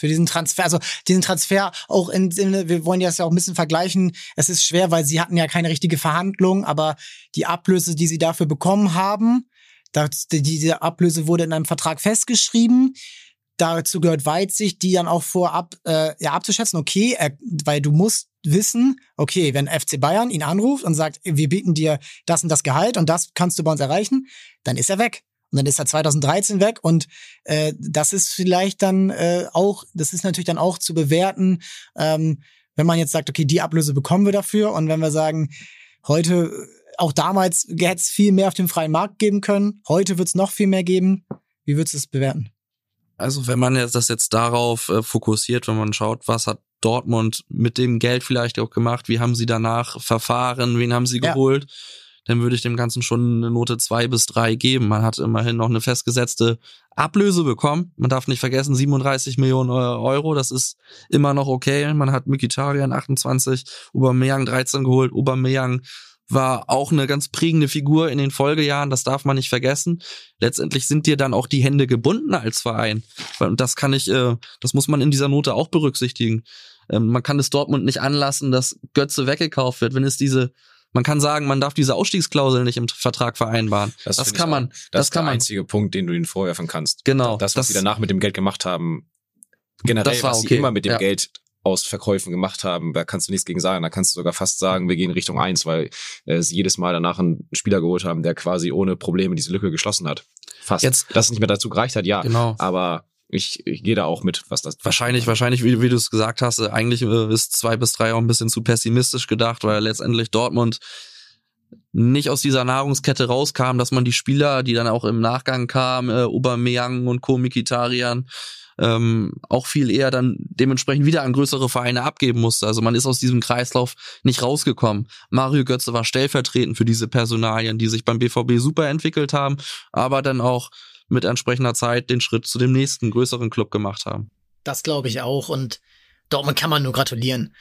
Für diesen Transfer. Also diesen Transfer auch in, in wir wollen das ja auch ein bisschen vergleichen. Es ist schwer, weil sie hatten ja keine richtige Verhandlung, aber die Ablöse, die sie dafür bekommen haben, das, die, diese Ablöse wurde in einem Vertrag festgeschrieben. Dazu gehört Weitsicht, die dann auch vorab äh, ja, abzuschätzen, okay, äh, weil du musst wissen, okay, wenn FC Bayern ihn anruft und sagt, wir bieten dir das und das Gehalt und das kannst du bei uns erreichen, dann ist er weg. Und dann ist er 2013 weg und äh, das ist vielleicht dann äh, auch, das ist natürlich dann auch zu bewerten, ähm, wenn man jetzt sagt, okay, die Ablöse bekommen wir dafür und wenn wir sagen, heute auch damals hätte es viel mehr auf dem freien Markt geben können. Heute wird es noch viel mehr geben. Wie würdest du es bewerten? Also wenn man jetzt das jetzt darauf äh, fokussiert, wenn man schaut, was hat Dortmund mit dem Geld vielleicht auch gemacht, wie haben sie danach verfahren, wen haben sie Ja. geholt, dann würde ich dem Ganzen schon eine Note zwei bis drei geben. Man hat immerhin noch eine festgesetzte Ablöse bekommen. Man darf nicht vergessen, 37 Millionen Euro, das ist immer noch okay. Man hat Mkhitaryan 28, Aubameyang 13 geholt. Aubameyang war auch eine ganz prägende Figur in den Folgejahren, das darf man nicht vergessen. Letztendlich sind dir dann auch die Hände gebunden als Verein. Und das kann ich, äh, das muss man in dieser Note auch berücksichtigen. Ähm, man kann es Dortmund nicht anlassen, dass Götze weggekauft wird, wenn es diese man kann sagen, man darf diese Ausstiegsklausel nicht im Vertrag vereinbaren. Das, finde kann man. Das, Das, ist kann der man. einzige Punkt, den du ihnen vorwerfen kannst. Genau. Das, was das, sie danach mit dem Geld gemacht haben, generell, Das war was okay, sie immer mit dem ja. Geld aus Verkäufen gemacht haben, da kannst du nichts gegen sagen. Da kannst du sogar fast sagen, wir gehen Richtung eins, weil äh, sie jedes Mal danach einen Spieler geholt haben, der quasi ohne Probleme diese Lücke geschlossen hat. Fast. Jetzt- Dass es nicht mehr dazu gereicht hat, ja. Genau. Aber ich, ich gehe da auch mit, was das Wahrscheinlich, wahrscheinlich, wie, wie du es gesagt hast, äh, eigentlich äh, ist zwei bis drei auch ein bisschen zu pessimistisch gedacht, weil letztendlich Dortmund nicht aus dieser Nahrungskette rauskam, dass man die Spieler, die dann auch im Nachgang kamen, äh, Aubameyang und Co. Mikitarian, ähm, auch viel eher dann dementsprechend wieder an größere Vereine abgeben musste. Also man ist aus diesem Kreislauf nicht rausgekommen. Mario Götze war stellvertretend für diese Personalien, die sich beim BVB super entwickelt haben, aber dann auch mit entsprechender Zeit den Schritt zu dem nächsten größeren Club gemacht haben. Das glaube ich auch. Und Dortmund kann man nur gratulieren.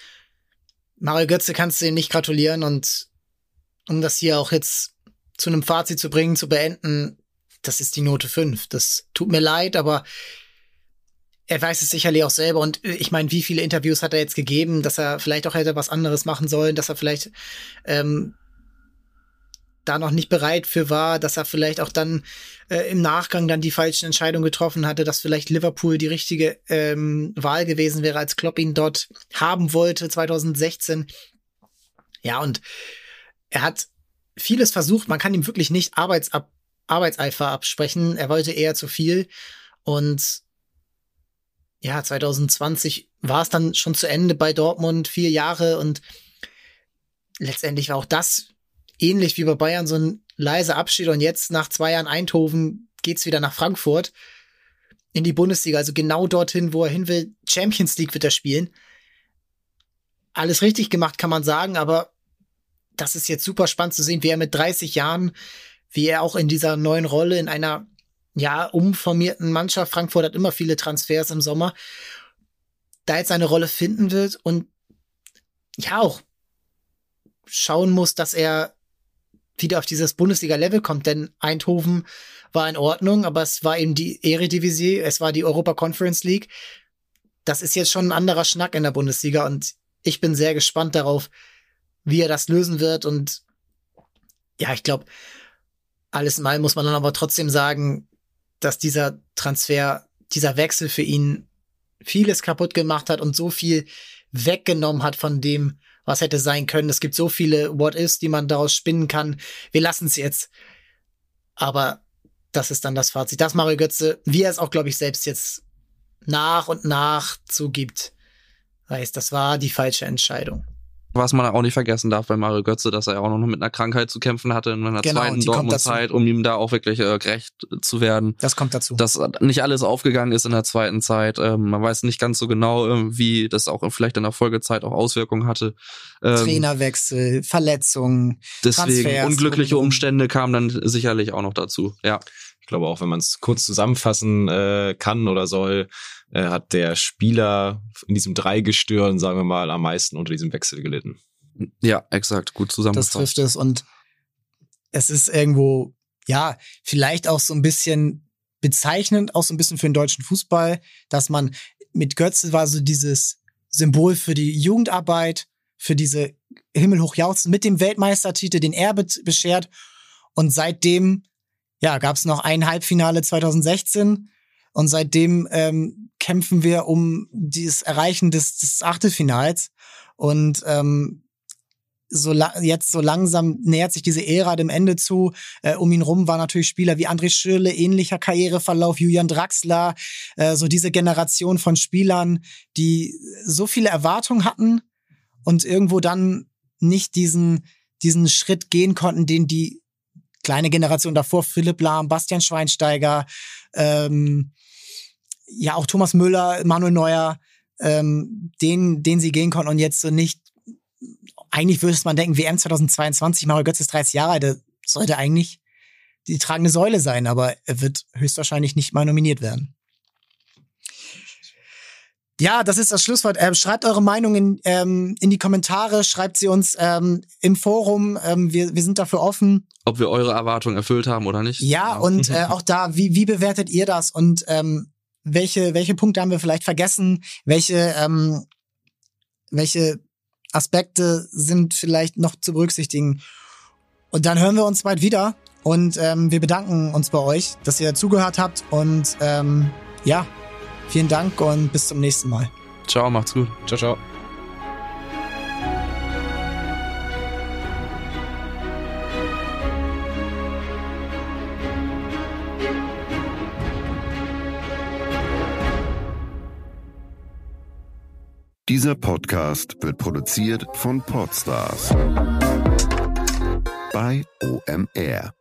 Mario Götze kannst du ihm nicht gratulieren. Und um das hier auch jetzt zu einem Fazit zu bringen, zu beenden, das ist die Note 5. Das tut mir leid, aber er weiß es sicherlich auch selber. Und äh, ich meine, wie viele Interviews hat er jetzt gegeben, dass er vielleicht auch hätte was anderes machen sollen, dass er vielleicht ähm, da noch nicht bereit für war, dass er vielleicht auch dann äh, im Nachgang dann die falschen Entscheidungen getroffen hatte, dass vielleicht Liverpool die richtige ähm, Wahl gewesen wäre, als Klopp ihn dort haben wollte 2016. Ja, und er hat vieles versucht. Man kann ihm wirklich nicht Arbeitsab Arbeitseifer absprechen. Er wollte eher zu viel. Und ja, 2020 war es dann schon zu Ende bei Dortmund, vier Jahre. Und letztendlich war auch das ähnlich wie bei Bayern so ein leiser Abschied. Und jetzt nach zwei Jahren Eindhoven geht's wieder nach Frankfurt in die Bundesliga, also genau dorthin, wo er hin will. Champions League wird er spielen. Alles richtig gemacht, kann man sagen, aber das ist jetzt super spannend zu sehen, wie er mit 30 Jahren, wie er auch in dieser neuen Rolle in einer ja umformierten Mannschaft, Frankfurt hat immer viele Transfers im Sommer, da jetzt seine Rolle finden wird und ja auch schauen muss, dass er wieder auf dieses Bundesliga-Level kommt, denn Eindhoven war in Ordnung, aber es war eben die Eredivisie, es war die Europa Conference League. Das ist jetzt schon ein anderer Schnack in der Bundesliga und ich bin sehr gespannt darauf, wie er das lösen wird und ja, ich glaube, alles allem muss man dann aber trotzdem sagen, dass dieser Transfer, dieser Wechsel für ihn vieles kaputt gemacht hat und so viel weggenommen hat von dem, was hätte sein können. Es gibt so viele What-Ifs, die man daraus spinnen kann. Wir lassen es jetzt. Aber das ist dann das Fazit. Das Mario Götze, wie er es auch, glaube ich, selbst jetzt nach und nach zugibt, heißt, das war die falsche Entscheidung. Was man auch nicht vergessen darf bei Mario Götze, dass er ja auch noch mit einer Krankheit zu kämpfen hatte in einer Genau, zweiten Dortmund-Zeit, um ihm da auch wirklich äh, gerecht zu werden. Das kommt dazu. Dass nicht alles aufgegangen ist in der zweiten Zeit. Ähm, man weiß nicht ganz so genau, ähm, wie das auch vielleicht in der Folgezeit auch Auswirkungen hatte. Ähm, Trainerwechsel, Verletzungen. Deswegen Transfers, unglückliche. Umstände kamen dann sicherlich auch noch dazu. Ja. Ich glaube auch, wenn man es kurz zusammenfassen äh, kann oder soll, äh, hat der Spieler in diesem Dreigestirn, sagen wir mal, am meisten unter diesem Wechsel gelitten. Ja, exakt. Gut Das zusammengefasst. trifft es und es ist irgendwo, ja, vielleicht auch so ein bisschen bezeichnend, auch so ein bisschen für den deutschen Fußball, dass man mit Götze war so dieses Symbol für die Jugendarbeit, für diese himmelhoch jauchzen, mit dem Weltmeistertitel, den er be beschert. Und seitdem, ja, gab es noch ein Halbfinale 2016 und seitdem ähm, kämpfen wir um dieses Erreichen des, des Achtelfinals. Und ähm, so jetzt so langsam nähert sich diese Ära dem Ende zu. Äh, um ihn rum waren natürlich Spieler wie André Schürrle, ähnlicher Karriereverlauf, Julian Draxler, äh, so diese Generation von Spielern, die so viele Erwartungen hatten und irgendwo dann nicht diesen diesen Schritt gehen konnten, den die kleine Generation davor, Philipp Lahm, Bastian Schweinsteiger, ähm, ja auch Thomas Müller, Manuel Neuer, ähm, den, den sie gehen konnten und jetzt so nicht, eigentlich würde man denken, WM 2022, Mario Götze ist 30 Jahre alt, der sollte eigentlich die tragende Säule sein, aber er wird höchstwahrscheinlich nicht mal nominiert werden. Ja, das ist das Schlusswort. Ähm, schreibt eure Meinung in, ähm, in die Kommentare, schreibt sie uns ähm, im Forum. Ähm, wir, wir sind dafür offen. Ob wir eure Erwartungen erfüllt haben oder nicht. Ja, und äh, auch da, wie, wie bewertet ihr das? Und ähm, welche, welche Punkte haben wir vielleicht vergessen? Welche, ähm, welche Aspekte sind vielleicht noch zu berücksichtigen? Und dann hören wir uns bald wieder. Und ähm, wir bedanken uns bei euch, dass ihr zugehört habt. Und ähm, ja, vielen Dank und bis zum nächsten Mal. Ciao, macht's gut. Ciao, ciao. Dieser Podcast wird produziert von Podstars bei OMR.